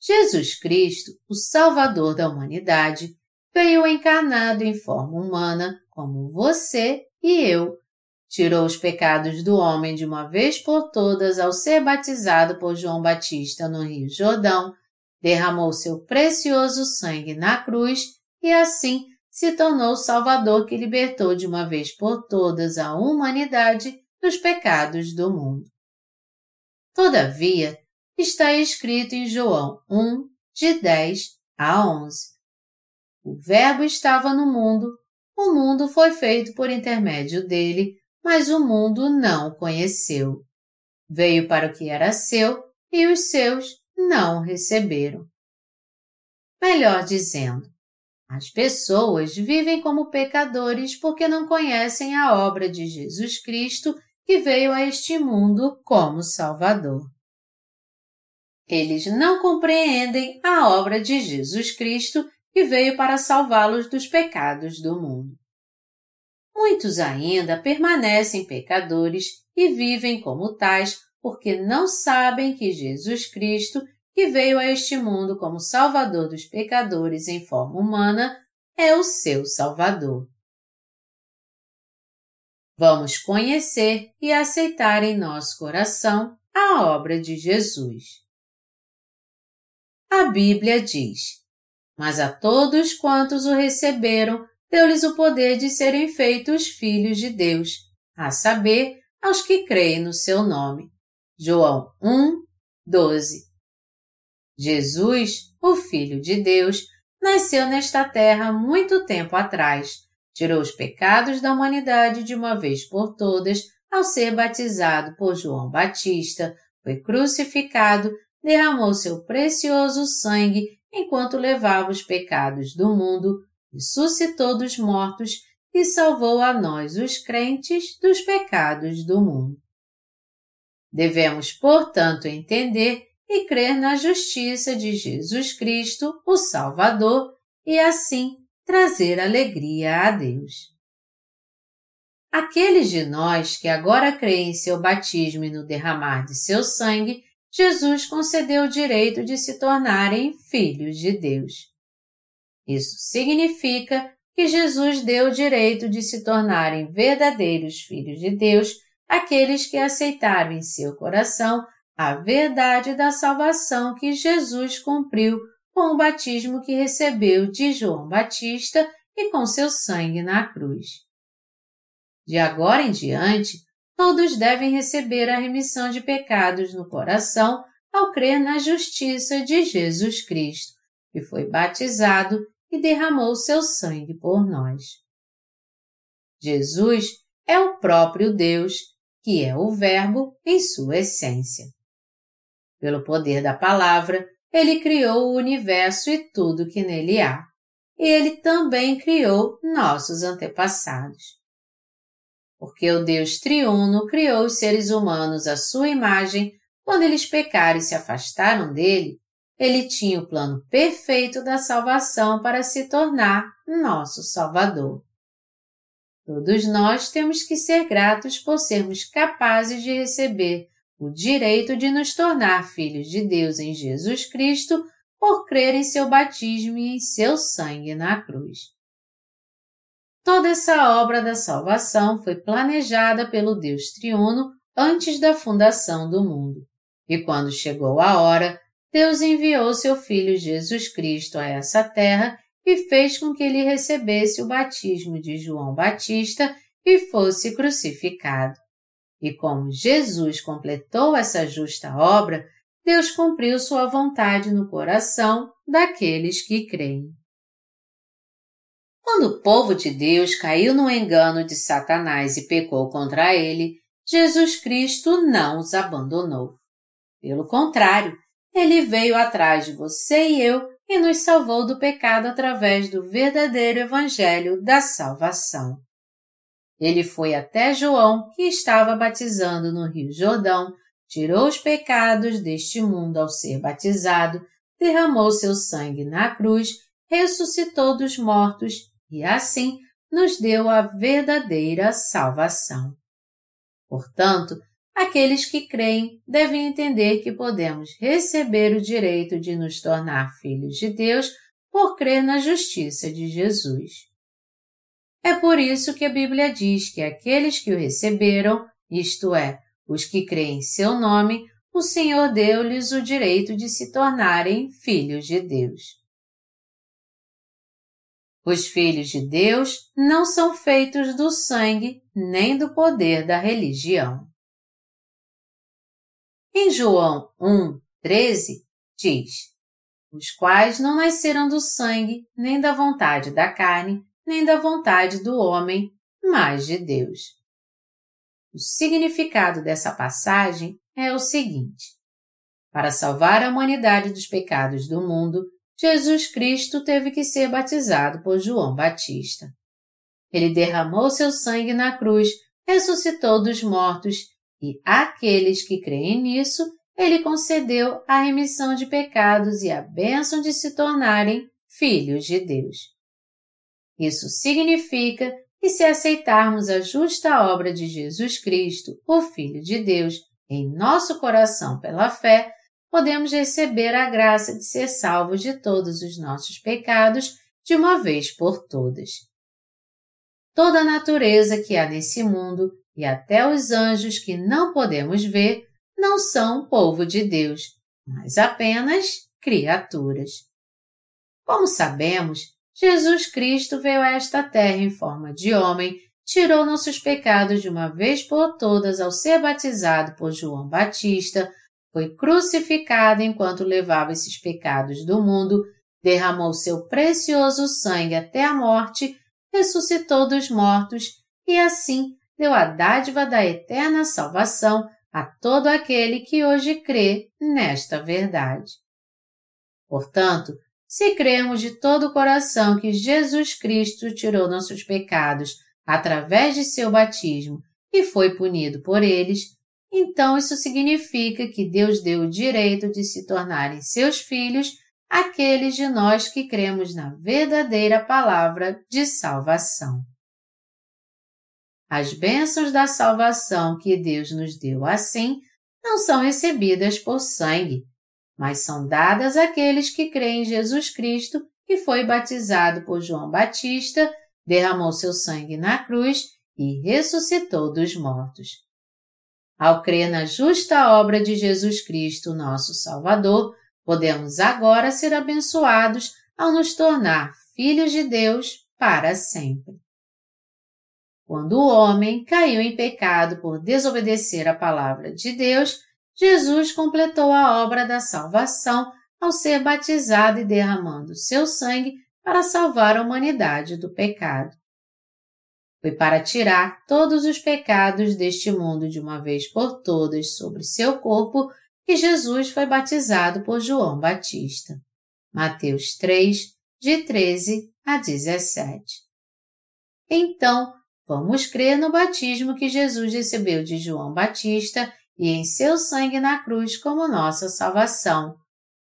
Jesus Cristo, o Salvador da humanidade, veio encarnado em forma humana, como você e eu, tirou os pecados do homem de uma vez por todas ao ser batizado por João Batista no Rio Jordão, derramou seu precioso sangue na cruz e assim se tornou o Salvador que libertou de uma vez por todas a humanidade dos pecados do mundo. Todavia, está escrito em João 1, de 10 a 11. O Verbo estava no mundo, o mundo foi feito por intermédio dele, mas o mundo não o conheceu. Veio para o que era seu e os seus não o receberam. Melhor dizendo, as pessoas vivem como pecadores porque não conhecem a obra de Jesus Cristo que veio a este mundo como Salvador. Eles não compreendem a obra de Jesus Cristo que veio para salvá-los dos pecados do mundo. Muitos ainda permanecem pecadores e vivem como tais porque não sabem que Jesus Cristo que veio a este mundo como Salvador dos pecadores em forma humana, é o seu Salvador. Vamos conhecer e aceitar em nosso coração a obra de Jesus. A Bíblia diz: Mas a todos quantos o receberam, deu-lhes o poder de serem feitos filhos de Deus, a saber, aos que creem no seu nome. João 1, 12. Jesus, o Filho de Deus, nasceu nesta terra muito tempo atrás, tirou os pecados da humanidade de uma vez por todas ao ser batizado por João Batista, foi crucificado, derramou seu precioso sangue enquanto levava os pecados do mundo, ressuscitou dos mortos e salvou a nós, os crentes, dos pecados do mundo. Devemos, portanto, entender e crer na justiça de Jesus Cristo, o Salvador, e assim trazer alegria a Deus. Aqueles de nós que agora creem em seu batismo e no derramar de seu sangue, Jesus concedeu o direito de se tornarem filhos de Deus. Isso significa que Jesus deu o direito de se tornarem verdadeiros filhos de Deus aqueles que aceitaram em seu coração a verdade da salvação que Jesus cumpriu com o batismo que recebeu de João Batista e com seu sangue na cruz. De agora em diante, todos devem receber a remissão de pecados no coração ao crer na justiça de Jesus Cristo, que foi batizado e derramou seu sangue por nós. Jesus é o próprio Deus, que é o Verbo em sua essência. Pelo poder da palavra, ele criou o universo e tudo que nele há. E ele também criou nossos antepassados. Porque o Deus triuno criou os seres humanos à sua imagem, quando eles pecaram e se afastaram dele, ele tinha o plano perfeito da salvação para se tornar nosso Salvador. Todos nós temos que ser gratos por sermos capazes de receber o direito de nos tornar filhos de Deus em Jesus Cristo por crer em seu batismo e em seu sangue na cruz. Toda essa obra da salvação foi planejada pelo Deus triuno antes da fundação do mundo. E quando chegou a hora, Deus enviou seu Filho Jesus Cristo a essa terra e fez com que ele recebesse o batismo de João Batista e fosse crucificado. E como Jesus completou essa justa obra, Deus cumpriu sua vontade no coração daqueles que creem. Quando o povo de Deus caiu no engano de Satanás e pecou contra ele, Jesus Cristo não os abandonou. Pelo contrário, ele veio atrás de você e eu e nos salvou do pecado através do verdadeiro Evangelho da salvação. Ele foi até João, que estava batizando no Rio Jordão, tirou os pecados deste mundo ao ser batizado, derramou seu sangue na cruz, ressuscitou dos mortos e assim nos deu a verdadeira salvação. Portanto, aqueles que creem devem entender que podemos receber o direito de nos tornar filhos de Deus por crer na justiça de Jesus. É por isso que a Bíblia diz que aqueles que o receberam, isto é, os que creem em seu nome, o Senhor deu-lhes o direito de se tornarem filhos de Deus. Os filhos de Deus não são feitos do sangue nem do poder da religião. Em João 1, 13, diz: Os quais não nasceram do sangue, nem da vontade da carne, nem da vontade do homem, mas de Deus. O significado dessa passagem é o seguinte: Para salvar a humanidade dos pecados do mundo, Jesus Cristo teve que ser batizado por João Batista. Ele derramou seu sangue na cruz, ressuscitou dos mortos e àqueles que creem nisso, ele concedeu a remissão de pecados e a bênção de se tornarem filhos de Deus. Isso significa que se aceitarmos a justa obra de Jesus Cristo, o Filho de Deus, em nosso coração pela fé, podemos receber a graça de ser salvos de todos os nossos pecados de uma vez por todas. Toda a natureza que há nesse mundo e até os anjos que não podemos ver não são povo de Deus, mas apenas criaturas. Como sabemos, Jesus Cristo veio a esta terra em forma de homem, tirou nossos pecados de uma vez por todas ao ser batizado por João Batista, foi crucificado enquanto levava esses pecados do mundo, derramou seu precioso sangue até a morte, ressuscitou dos mortos e assim deu a dádiva da eterna salvação a todo aquele que hoje crê nesta verdade. Portanto, se cremos de todo o coração que Jesus Cristo tirou nossos pecados através de seu batismo e foi punido por eles, então isso significa que Deus deu o direito de se tornarem seus filhos aqueles de nós que cremos na verdadeira palavra de salvação. As bênçãos da salvação que Deus nos deu assim não são recebidas por sangue, mas são dadas àqueles que creem em Jesus Cristo, que foi batizado por João Batista, derramou seu sangue na cruz e ressuscitou dos mortos. Ao crer na justa obra de Jesus Cristo, nosso Salvador, podemos agora ser abençoados ao nos tornar filhos de Deus para sempre. Quando o homem caiu em pecado por desobedecer a palavra de Deus, Jesus completou a obra da salvação ao ser batizado e derramando seu sangue para salvar a humanidade do pecado. Foi para tirar todos os pecados deste mundo de uma vez por todas sobre seu corpo que Jesus foi batizado por João Batista. Mateus 3, de 13 a 17. Então, vamos crer no batismo que Jesus recebeu de João Batista e em seu sangue na cruz como nossa salvação,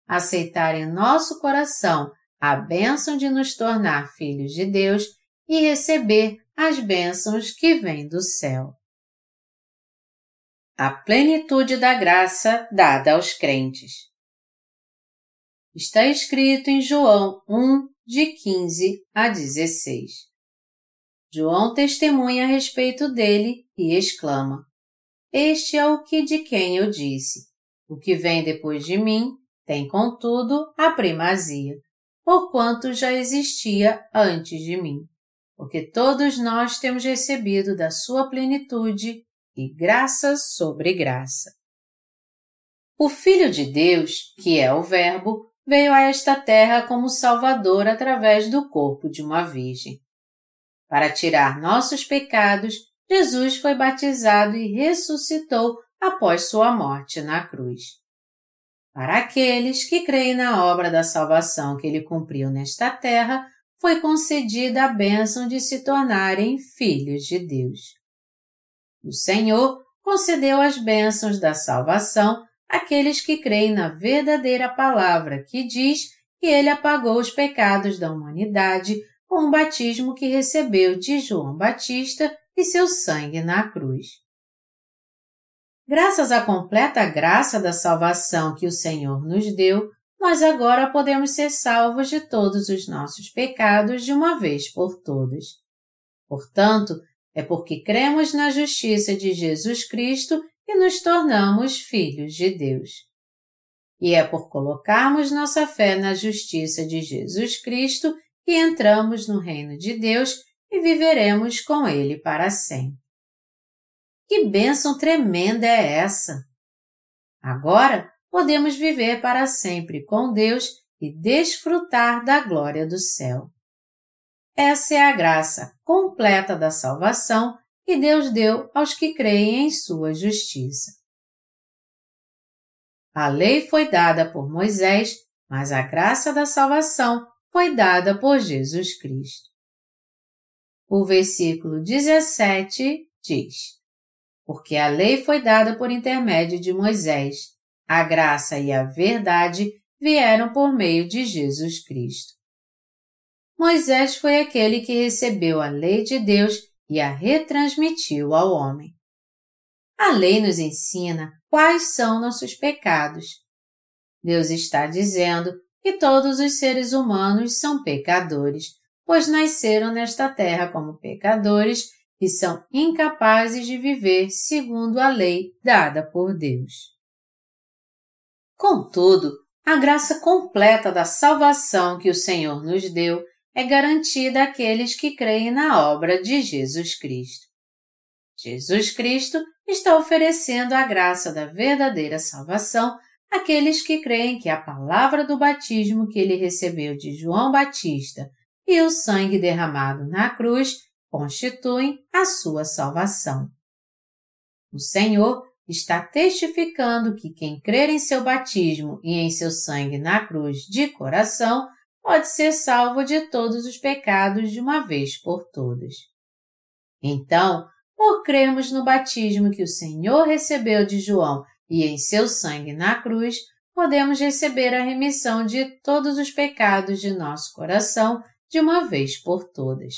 aceitar em nosso coração a bênção de nos tornar filhos de Deus e receber as bênçãos que vêm do céu. A plenitude da graça dada aos crentes. Está escrito em João 1, de 15 a 16. João testemunha a respeito dele e exclama: Este é o que de quem eu disse. O que vem depois de mim tem, contudo, a primazia, porquanto já existia antes de mim porque todos nós temos recebido da sua plenitude e graça sobre graça. O Filho de Deus, que é o Verbo, veio a esta terra como Salvador através do corpo de uma virgem. Para tirar nossos pecados, Jesus foi batizado e ressuscitou após sua morte na cruz. Para aqueles que creem na obra da salvação que ele cumpriu nesta terra, foi concedida a bênção de se tornarem filhos de Deus. O Senhor concedeu as bênçãos da salvação àqueles que creem na verdadeira palavra que diz que ele apagou os pecados da humanidade com o batismo que recebeu de João Batista e seu sangue na cruz. Graças à completa graça da salvação que o Senhor nos deu, nós agora podemos ser salvos de todos os nossos pecados de uma vez por todas. Portanto, é porque cremos na justiça de Jesus Cristo que nos tornamos filhos de Deus. E é por colocarmos nossa fé na justiça de Jesus Cristo que entramos no reino de Deus e viveremos com Ele para sempre. Que bênção tremenda é essa! Agora, podemos viver para sempre com Deus e desfrutar da glória do céu. Essa é a graça completa da salvação que Deus deu aos que creem em sua justiça. A lei foi dada por Moisés, mas a graça da salvação foi dada por Jesus Cristo. O versículo 17 diz: Porque a lei foi dada por intermédio de Moisés, a graça e a verdade vieram por meio de Jesus Cristo. Moisés foi aquele que recebeu a lei de Deus e a retransmitiu ao homem. A lei nos ensina quais são nossos pecados. Deus está dizendo que todos os seres humanos são pecadores, pois nasceram nesta terra como pecadores e são incapazes de viver segundo a lei dada por Deus. Contudo, a graça completa da salvação que o Senhor nos deu é garantida àqueles que creem na obra de Jesus Cristo. Jesus Cristo está oferecendo a graça da verdadeira salvação àqueles que creem que a palavra do batismo que ele recebeu de João Batista e o sangue derramado na cruz constituem a sua salvação. O Senhor está testificando que quem crer em seu batismo e em seu sangue na cruz de coração pode ser salvo de todos os pecados de uma vez por todas. Então, por crermos no batismo que o Senhor recebeu de João e em seu sangue na cruz, podemos receber a remissão de todos os pecados de nosso coração de uma vez por todas.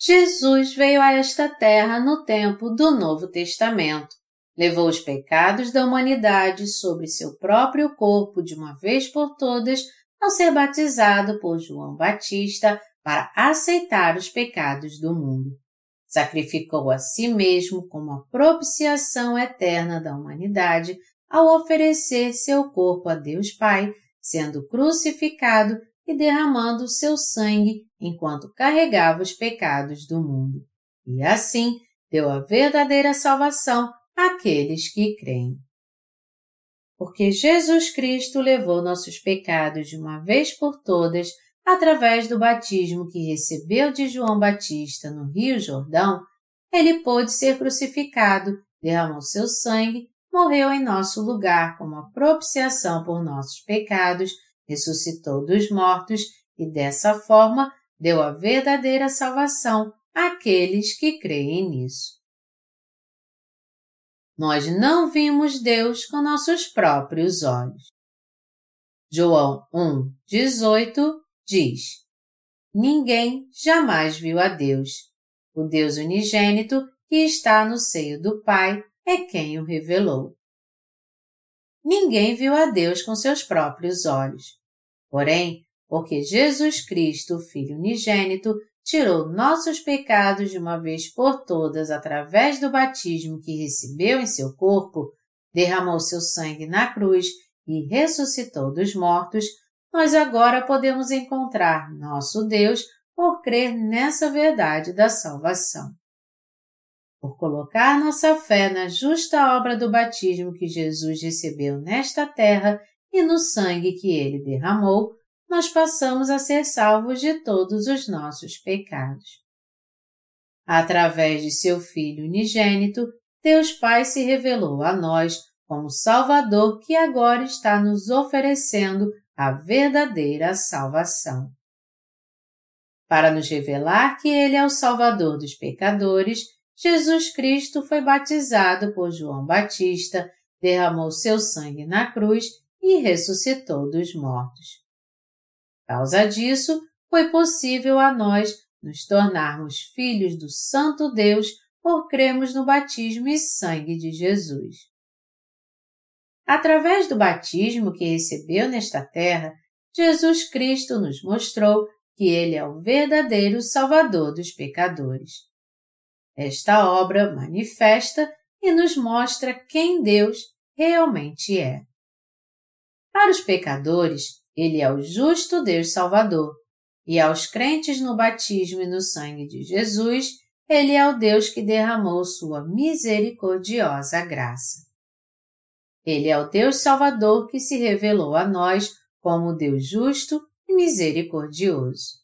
Jesus veio a esta terra no tempo do Novo Testamento. Levou os pecados da humanidade sobre seu próprio corpo de uma vez por todas ao ser batizado por João Batista para aceitar os pecados do mundo. Sacrificou a si mesmo como a propiciação eterna da humanidade ao oferecer seu corpo a Deus Pai, sendo crucificado e derramando seu sangue enquanto carregava os pecados do mundo. E assim deu a verdadeira salvação àqueles que creem. Porque Jesus Cristo levou nossos pecados de uma vez por todas através do batismo que recebeu de João Batista no Rio Jordão, ele pôde ser crucificado, derramou seu sangue, morreu em nosso lugar como a propiciação por nossos pecados, ressuscitou dos mortos e dessa forma deu a verdadeira salvação àqueles que creem nisso. Nós não vimos Deus com nossos próprios olhos. João 1, 18 diz: Ninguém jamais viu a Deus. O Deus unigênito que está no seio do Pai é quem o revelou. Ninguém viu a Deus com seus próprios olhos. Porém, porque Jesus Cristo, o Filho unigênito, tirou nossos pecados de uma vez por todas através do batismo que recebeu em seu corpo, derramou seu sangue na cruz e ressuscitou dos mortos, nós agora podemos encontrar nosso Deus por crer nessa verdade da salvação. Por colocar nossa fé na justa obra do batismo que Jesus recebeu nesta terra e no sangue que ele derramou, nós passamos a ser salvos de todos os nossos pecados. Através de seu Filho unigênito, Deus Pai se revelou a nós como Salvador que agora está nos oferecendo a verdadeira salvação. Para nos revelar que Ele é o Salvador dos pecadores, Jesus Cristo foi batizado por João Batista, derramou seu sangue na cruz e ressuscitou dos mortos. Por causa disso, foi possível a nós nos tornarmos filhos do Santo Deus por cremos no batismo e sangue de Jesus. Através do batismo que recebeu nesta terra, Jesus Cristo nos mostrou que Ele é o verdadeiro Salvador dos pecadores. Esta obra manifesta e nos mostra quem Deus realmente é. Para os pecadores, Ele é o justo Deus Salvador, e aos crentes no batismo e no sangue de Jesus, Ele é o Deus que derramou sua misericordiosa graça. Ele é o Deus Salvador que se revelou a nós como Deus justo e misericordioso.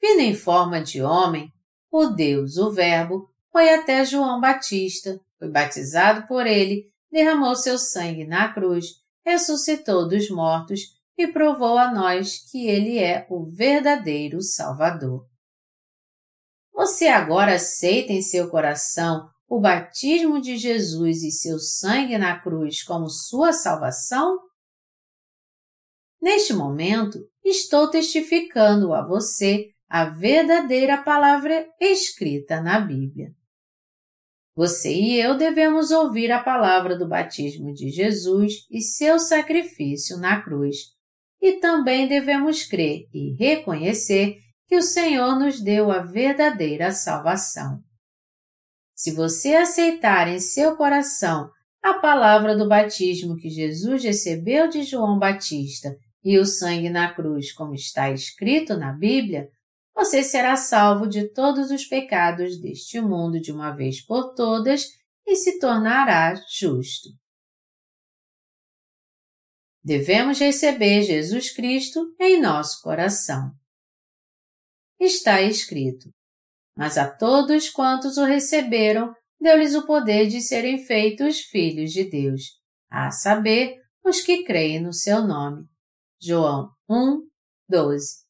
Vindo em forma de homem, o Deus, o Verbo, foi até João Batista, foi batizado por ele, derramou seu sangue na cruz, ressuscitou dos mortos e provou a nós que ele é o verdadeiro Salvador. Você agora aceita em seu coração o batismo de Jesus e seu sangue na cruz como sua salvação? Neste momento, estou testificando a você a verdadeira palavra escrita na Bíblia. Você e eu devemos ouvir a palavra do batismo de Jesus e seu sacrifício na cruz, e também devemos crer e reconhecer que o Senhor nos deu a verdadeira salvação. Se você aceitar em seu coração a palavra do batismo que Jesus recebeu de João Batista e o sangue na cruz, como está escrito na Bíblia, você será salvo de todos os pecados deste mundo de uma vez por todas e se tornará justo. Devemos receber Jesus Cristo em nosso coração. Está escrito: Mas a todos quantos o receberam, deu-lhes o poder de serem feitos filhos de Deus, a saber, os que creem no seu nome. João 1, 12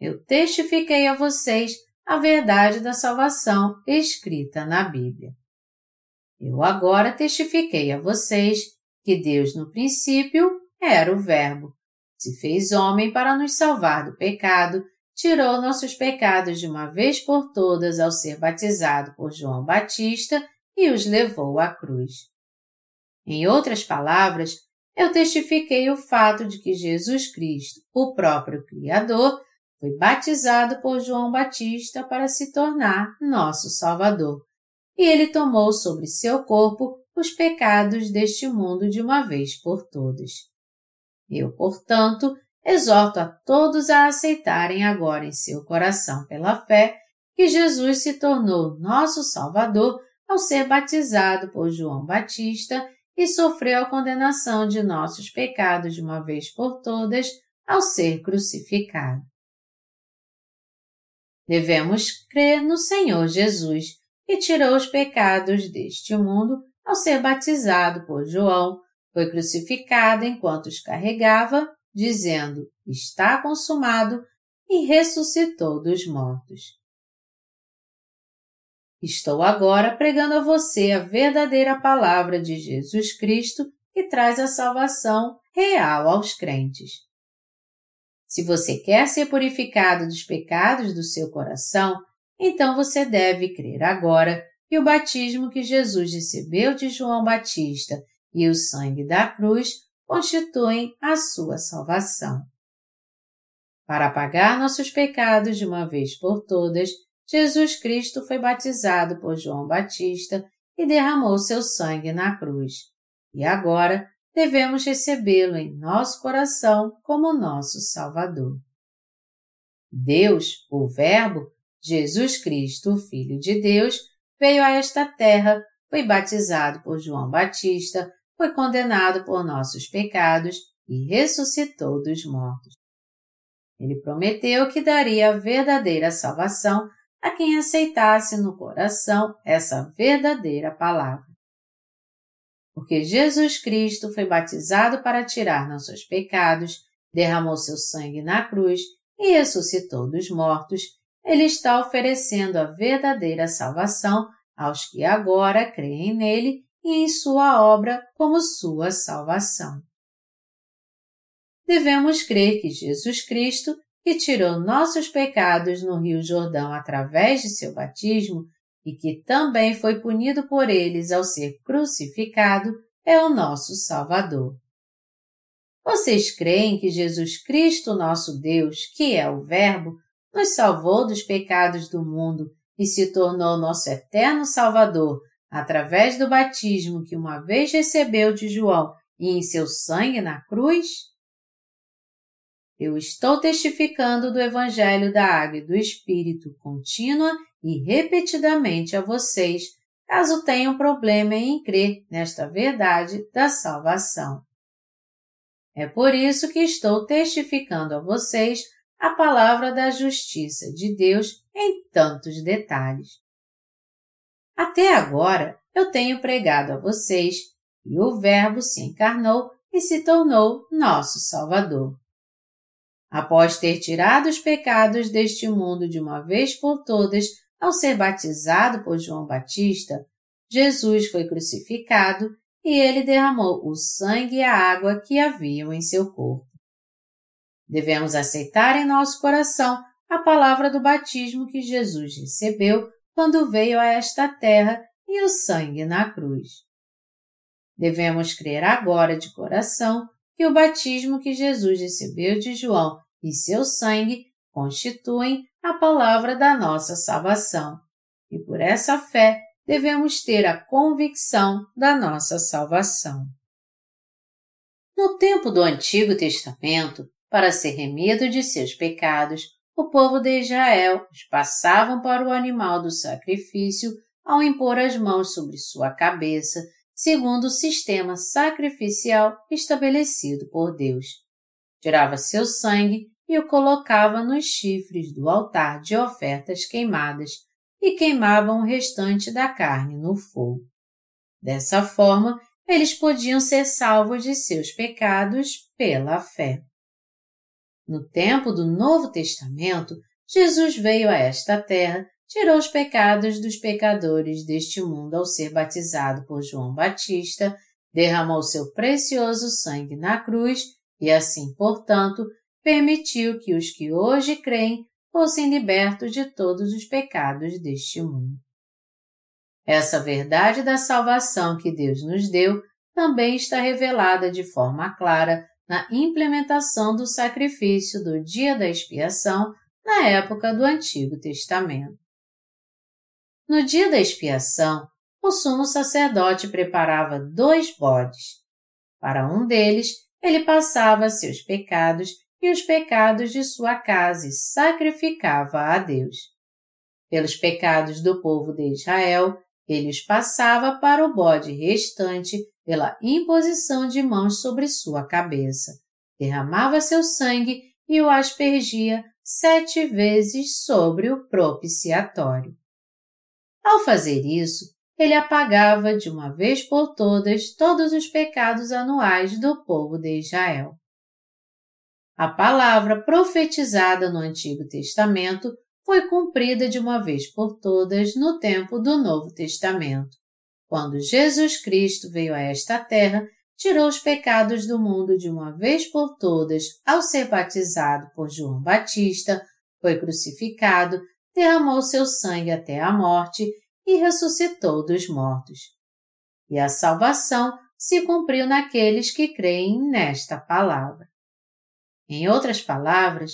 eu testifiquei a vocês a verdade da salvação escrita na Bíblia. Eu agora testifiquei a vocês que Deus no princípio era o Verbo, se fez homem para nos salvar do pecado, tirou nossos pecados de uma vez por todas ao ser batizado por João Batista e os levou à cruz. Em outras palavras, eu testifiquei o fato de que Jesus Cristo, o próprio Criador, foi batizado por João Batista para se tornar nosso Salvador. E ele tomou sobre seu corpo os pecados deste mundo de uma vez por todas. Eu, portanto, exorto a todos a aceitarem agora em seu coração pela fé que Jesus se tornou nosso Salvador ao ser batizado por João Batista e sofreu a condenação de nossos pecados de uma vez por todas ao ser crucificado. Devemos crer no Senhor Jesus, que tirou os pecados deste mundo ao ser batizado por João, foi crucificado enquanto os carregava, dizendo: Está consumado, e ressuscitou dos mortos. Estou agora pregando a você a verdadeira palavra de Jesus Cristo que traz a salvação real aos crentes. Se você quer ser purificado dos pecados do seu coração, então você deve crer agora que o batismo que Jesus recebeu de João Batista e o sangue da cruz constituem a sua salvação. Para apagar nossos pecados de uma vez por todas, Jesus Cristo foi batizado por João Batista e derramou seu sangue na cruz. E agora devemos recebê-lo em nosso coração como nosso Salvador. Deus, o Verbo, Jesus Cristo, o Filho de Deus, veio a esta terra, foi batizado por João Batista, foi condenado por nossos pecados e ressuscitou dos mortos. Ele prometeu que daria a verdadeira salvação a quem aceitasse no coração essa verdadeira palavra. Porque Jesus Cristo foi batizado para tirar nossos pecados, derramou seu sangue na cruz e ressuscitou dos mortos, ele está oferecendo a verdadeira salvação aos que agora creem nele e em sua obra como sua salvação. Devemos crer que Jesus Cristo que tirou nossos pecados no Rio Jordão através de seu batismo e que também foi punido por eles ao ser crucificado, é o nosso Salvador. Vocês creem que Jesus Cristo, nosso Deus, que é o Verbo, nos salvou dos pecados do mundo e se tornou nosso eterno Salvador através do batismo que uma vez recebeu de João e em seu sangue na cruz? Eu estou testificando do Evangelho da Água e do Espírito contínua e repetidamente a vocês, caso tenham problema em crer nesta verdade da salvação. É por isso que estou testificando a vocês a palavra da justiça de Deus em tantos detalhes. Até agora eu tenho pregado a vocês e o Verbo se encarnou e se tornou nosso Salvador. Após ter tirado os pecados deste mundo de uma vez por todas, ao ser batizado por João Batista, Jesus foi crucificado e ele derramou o sangue e a água que haviam em seu corpo. Devemos aceitar em nosso coração a palavra do batismo que Jesus recebeu quando veio a esta terra e o sangue na cruz. Devemos crer agora de coração que o batismo que Jesus recebeu de João e seu sangue constituem a palavra da nossa salvação. E por essa fé devemos ter a convicção da nossa salvação. No tempo do Antigo Testamento, para ser remido de seus pecados, o povo de Israel os passavam para o animal do sacrifício ao impor as mãos sobre sua cabeça, segundo o sistema sacrificial estabelecido por Deus. Tirava seu sangue e o colocava nos chifres do altar de ofertas queimadas e queimavam o restante da carne no fogo. Dessa forma, eles podiam ser salvos de seus pecados pela fé. No tempo do Novo Testamento, Jesus veio a esta terra, tirou os pecados dos pecadores deste mundo ao ser batizado por João Batista, derramou seu precioso sangue na cruz e assim, portanto, permitiu que os que hoje creem fossem libertos de todos os pecados deste mundo. Essa verdade da salvação que Deus nos deu também está revelada de forma clara na implementação do sacrifício do dia da expiação na época do Antigo Testamento. No dia da expiação, o sumo sacerdote preparava dois bodes. Para um deles, ele passava seus pecados e os pecados de sua casa e sacrificava a Deus. Pelos pecados do povo de Israel, ele os passava para o bode restante pela imposição de mãos sobre sua cabeça, derramava seu sangue e o aspergia sete vezes sobre o propiciatório. Ao fazer isso, ele apagava de uma vez por todas todos os pecados anuais do povo de Israel. A palavra profetizada no Antigo Testamento foi cumprida de uma vez por todas no tempo do Novo Testamento, quando Jesus Cristo veio a esta terra, tirou os pecados do mundo de uma vez por todas ao ser batizado por João Batista, foi crucificado, derramou seu sangue até a morte e ressuscitou dos mortos. E a salvação se cumpriu naqueles que creem nesta palavra. Em outras palavras,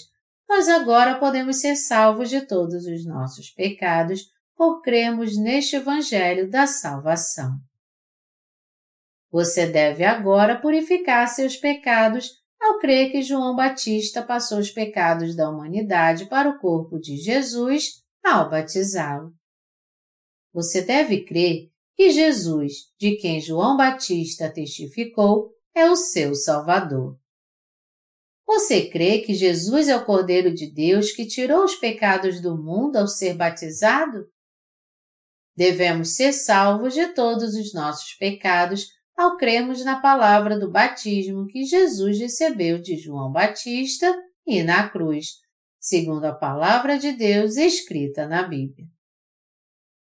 nós agora podemos ser salvos de todos os nossos pecados por crermos neste Evangelho da salvação. Você deve agora purificar seus pecados crer que João Batista passou os pecados da humanidade para o corpo de Jesus ao batizá-lo. Você deve crer que Jesus, de quem João Batista testificou, é o seu Salvador. Você crê que Jesus é o Cordeiro de Deus que tirou os pecados do mundo ao ser batizado? Devemos ser salvos de todos os nossos pecados ao crermos na palavra do batismo que Jesus recebeu de João Batista e na cruz, segundo a palavra de Deus escrita na Bíblia.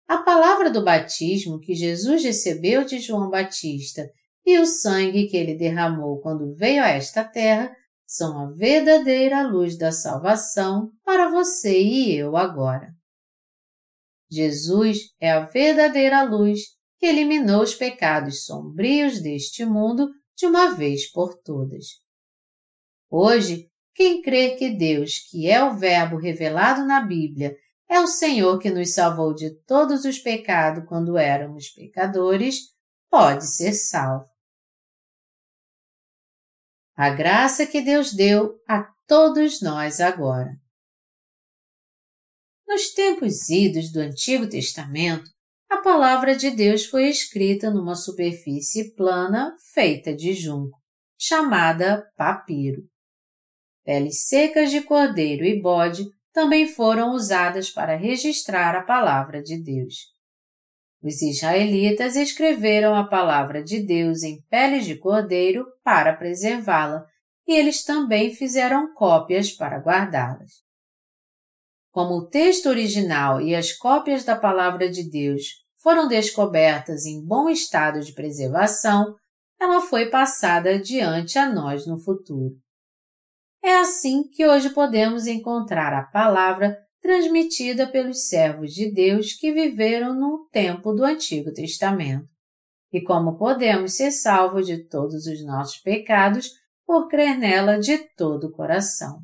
A palavra do batismo que Jesus recebeu de João Batista e o sangue que ele derramou quando veio a esta terra são a verdadeira luz da salvação para você e eu agora. Jesus é a verdadeira luz que eliminou os pecados sombrios deste mundo de uma vez por todas. Hoje, quem crê que Deus, que é o Verbo revelado na Bíblia, é o Senhor que nos salvou de todos os pecados quando éramos pecadores, pode ser salvo a graça que Deus deu a todos nós agora. Nos tempos idos do Antigo Testamento, a palavra de Deus foi escrita numa superfície plana feita de junco, chamada papiro. Peles secas de cordeiro e bode também foram usadas para registrar a palavra de Deus. Os israelitas escreveram a palavra de Deus em peles de cordeiro para preservá-la, e eles também fizeram cópias para guardá-las. Como o texto original e as cópias da palavra de Deus foram descobertas em bom estado de preservação, ela foi passada adiante a nós no futuro. É assim que hoje podemos encontrar a palavra transmitida pelos servos de Deus que viveram no tempo do Antigo Testamento, e como podemos ser salvos de todos os nossos pecados por crer nela de todo o coração.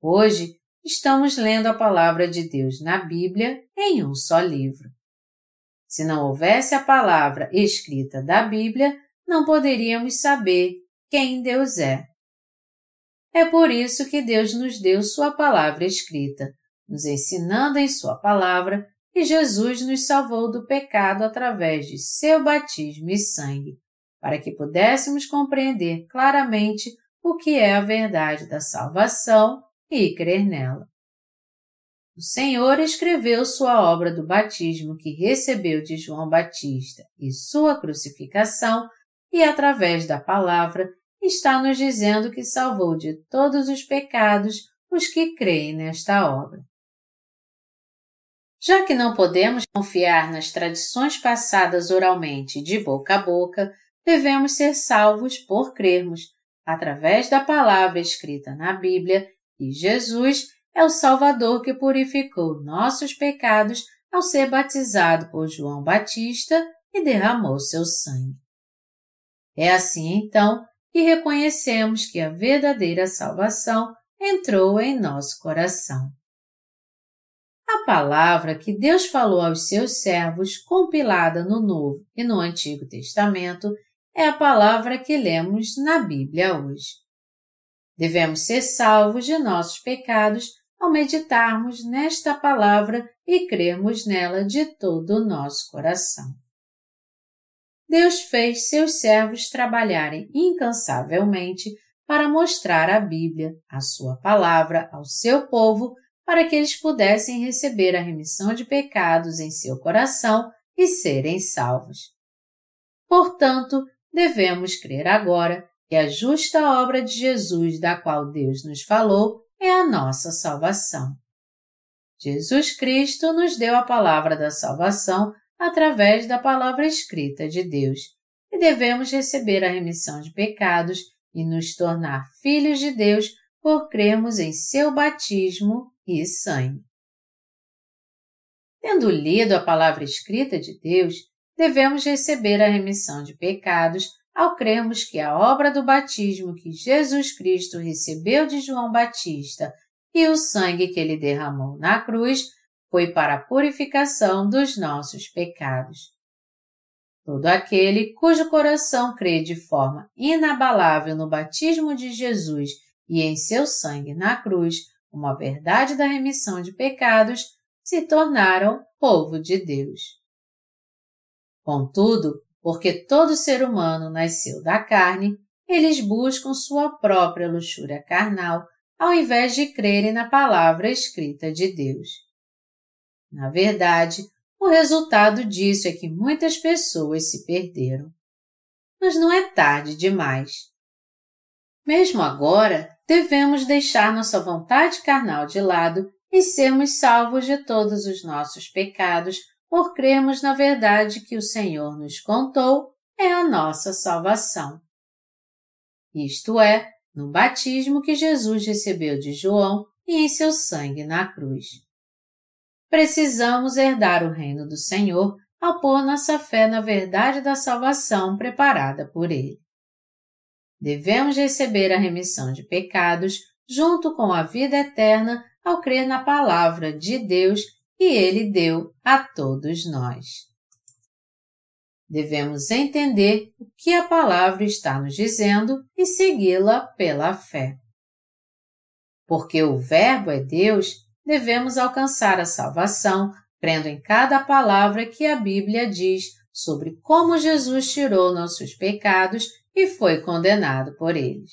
Hoje, estamos lendo a palavra de Deus na Bíblia em um só livro. Se não houvesse a palavra escrita da Bíblia, não poderíamos saber quem Deus é é por isso que Deus nos deu Sua palavra escrita, nos ensinando em Sua palavra, e Jesus nos salvou do pecado através de seu batismo e sangue, para que pudéssemos compreender claramente o que é a verdade da salvação e crer nela. O Senhor escreveu sua obra do batismo que recebeu de João Batista e sua crucificação, e através da palavra está nos dizendo que salvou de todos os pecados os que creem nesta obra. Já que não podemos confiar nas tradições passadas oralmente de boca a boca, devemos ser salvos por crermos, através da palavra escrita na Bíblia, e Jesus é o Salvador que purificou nossos pecados ao ser batizado por João Batista e derramou seu sangue. É assim então e reconhecemos que a verdadeira salvação entrou em nosso coração. A palavra que Deus falou aos seus servos, compilada no Novo e no Antigo Testamento, é a palavra que lemos na Bíblia hoje. Devemos ser salvos de nossos pecados ao meditarmos nesta palavra e crermos nela de todo o nosso coração. Deus fez seus servos trabalharem incansavelmente para mostrar a Bíblia, a sua palavra, ao seu povo, para que eles pudessem receber a remissão de pecados em seu coração e serem salvos. Portanto, devemos crer agora que a justa obra de Jesus da qual Deus nos falou é a nossa salvação. Jesus Cristo nos deu a palavra da salvação através da palavra escrita de Deus e devemos receber a remissão de pecados e nos tornar filhos de Deus por crermos em seu batismo e sangue. Tendo lido a palavra escrita de Deus, devemos receber a remissão de pecados ao crermos que a obra do batismo que Jesus Cristo recebeu de João Batista e o sangue que ele derramou na cruz foi para a purificação dos nossos pecados. Todo aquele cujo coração crê de forma inabalável no batismo de Jesus e em seu sangue na cruz, uma verdade da remissão de pecados, se tornaram povo de Deus. Contudo, porque todo ser humano nasceu da carne, eles buscam sua própria luxúria carnal ao invés de crerem na palavra escrita de Deus. Na verdade, o resultado disso é que muitas pessoas se perderam. Mas não é tarde demais. Mesmo agora, devemos deixar nossa vontade carnal de lado e sermos salvos de todos os nossos pecados por crermos na verdade que o Senhor nos contou é a nossa salvação. Isto é, no batismo que Jesus recebeu de João e em seu sangue na cruz. Precisamos herdar o reino do Senhor ao pôr nossa fé na verdade da salvação preparada por Ele. Devemos receber a remissão de pecados junto com a vida eterna ao crer na palavra de Deus que Ele deu a todos nós. Devemos entender o que a palavra está nos dizendo e segui-la pela fé. Porque o Verbo é Deus, devemos alcançar a salvação crendo em cada palavra que a Bíblia diz sobre como Jesus tirou nossos pecados e foi condenado por eles.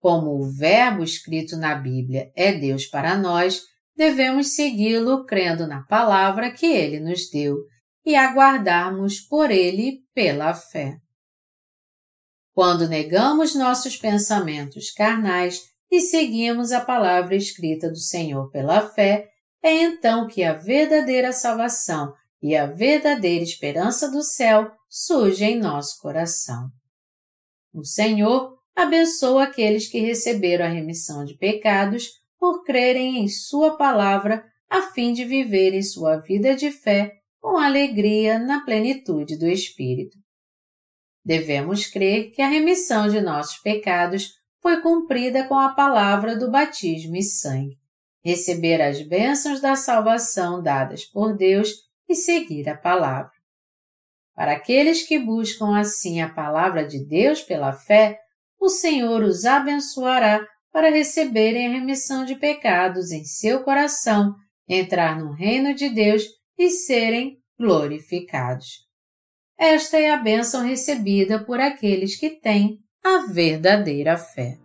Como o Verbo escrito na Bíblia é Deus para nós, devemos segui-lo crendo na palavra que ele nos deu e aguardarmos por ele pela fé. Quando negamos nossos pensamentos carnais e seguimos a palavra escrita do Senhor pela fé, é então que a verdadeira salvação e a verdadeira esperança do céu surgem em nosso coração. O Senhor abençoa aqueles que receberam a remissão de pecados por crerem em Sua palavra a fim de viverem sua vida de fé com alegria na plenitude do Espírito. Devemos crer que a remissão de nossos pecados foi cumprida com a palavra do batismo e sangue, receber as bênçãos da salvação dadas por Deus e seguir a palavra. Para aqueles que buscam assim a palavra de Deus pela fé, o Senhor os abençoará para receberem a remissão de pecados em seu coração, entrar no reino de Deus e serem glorificados. Esta é a bênção recebida por aqueles que têm a verdadeira fé.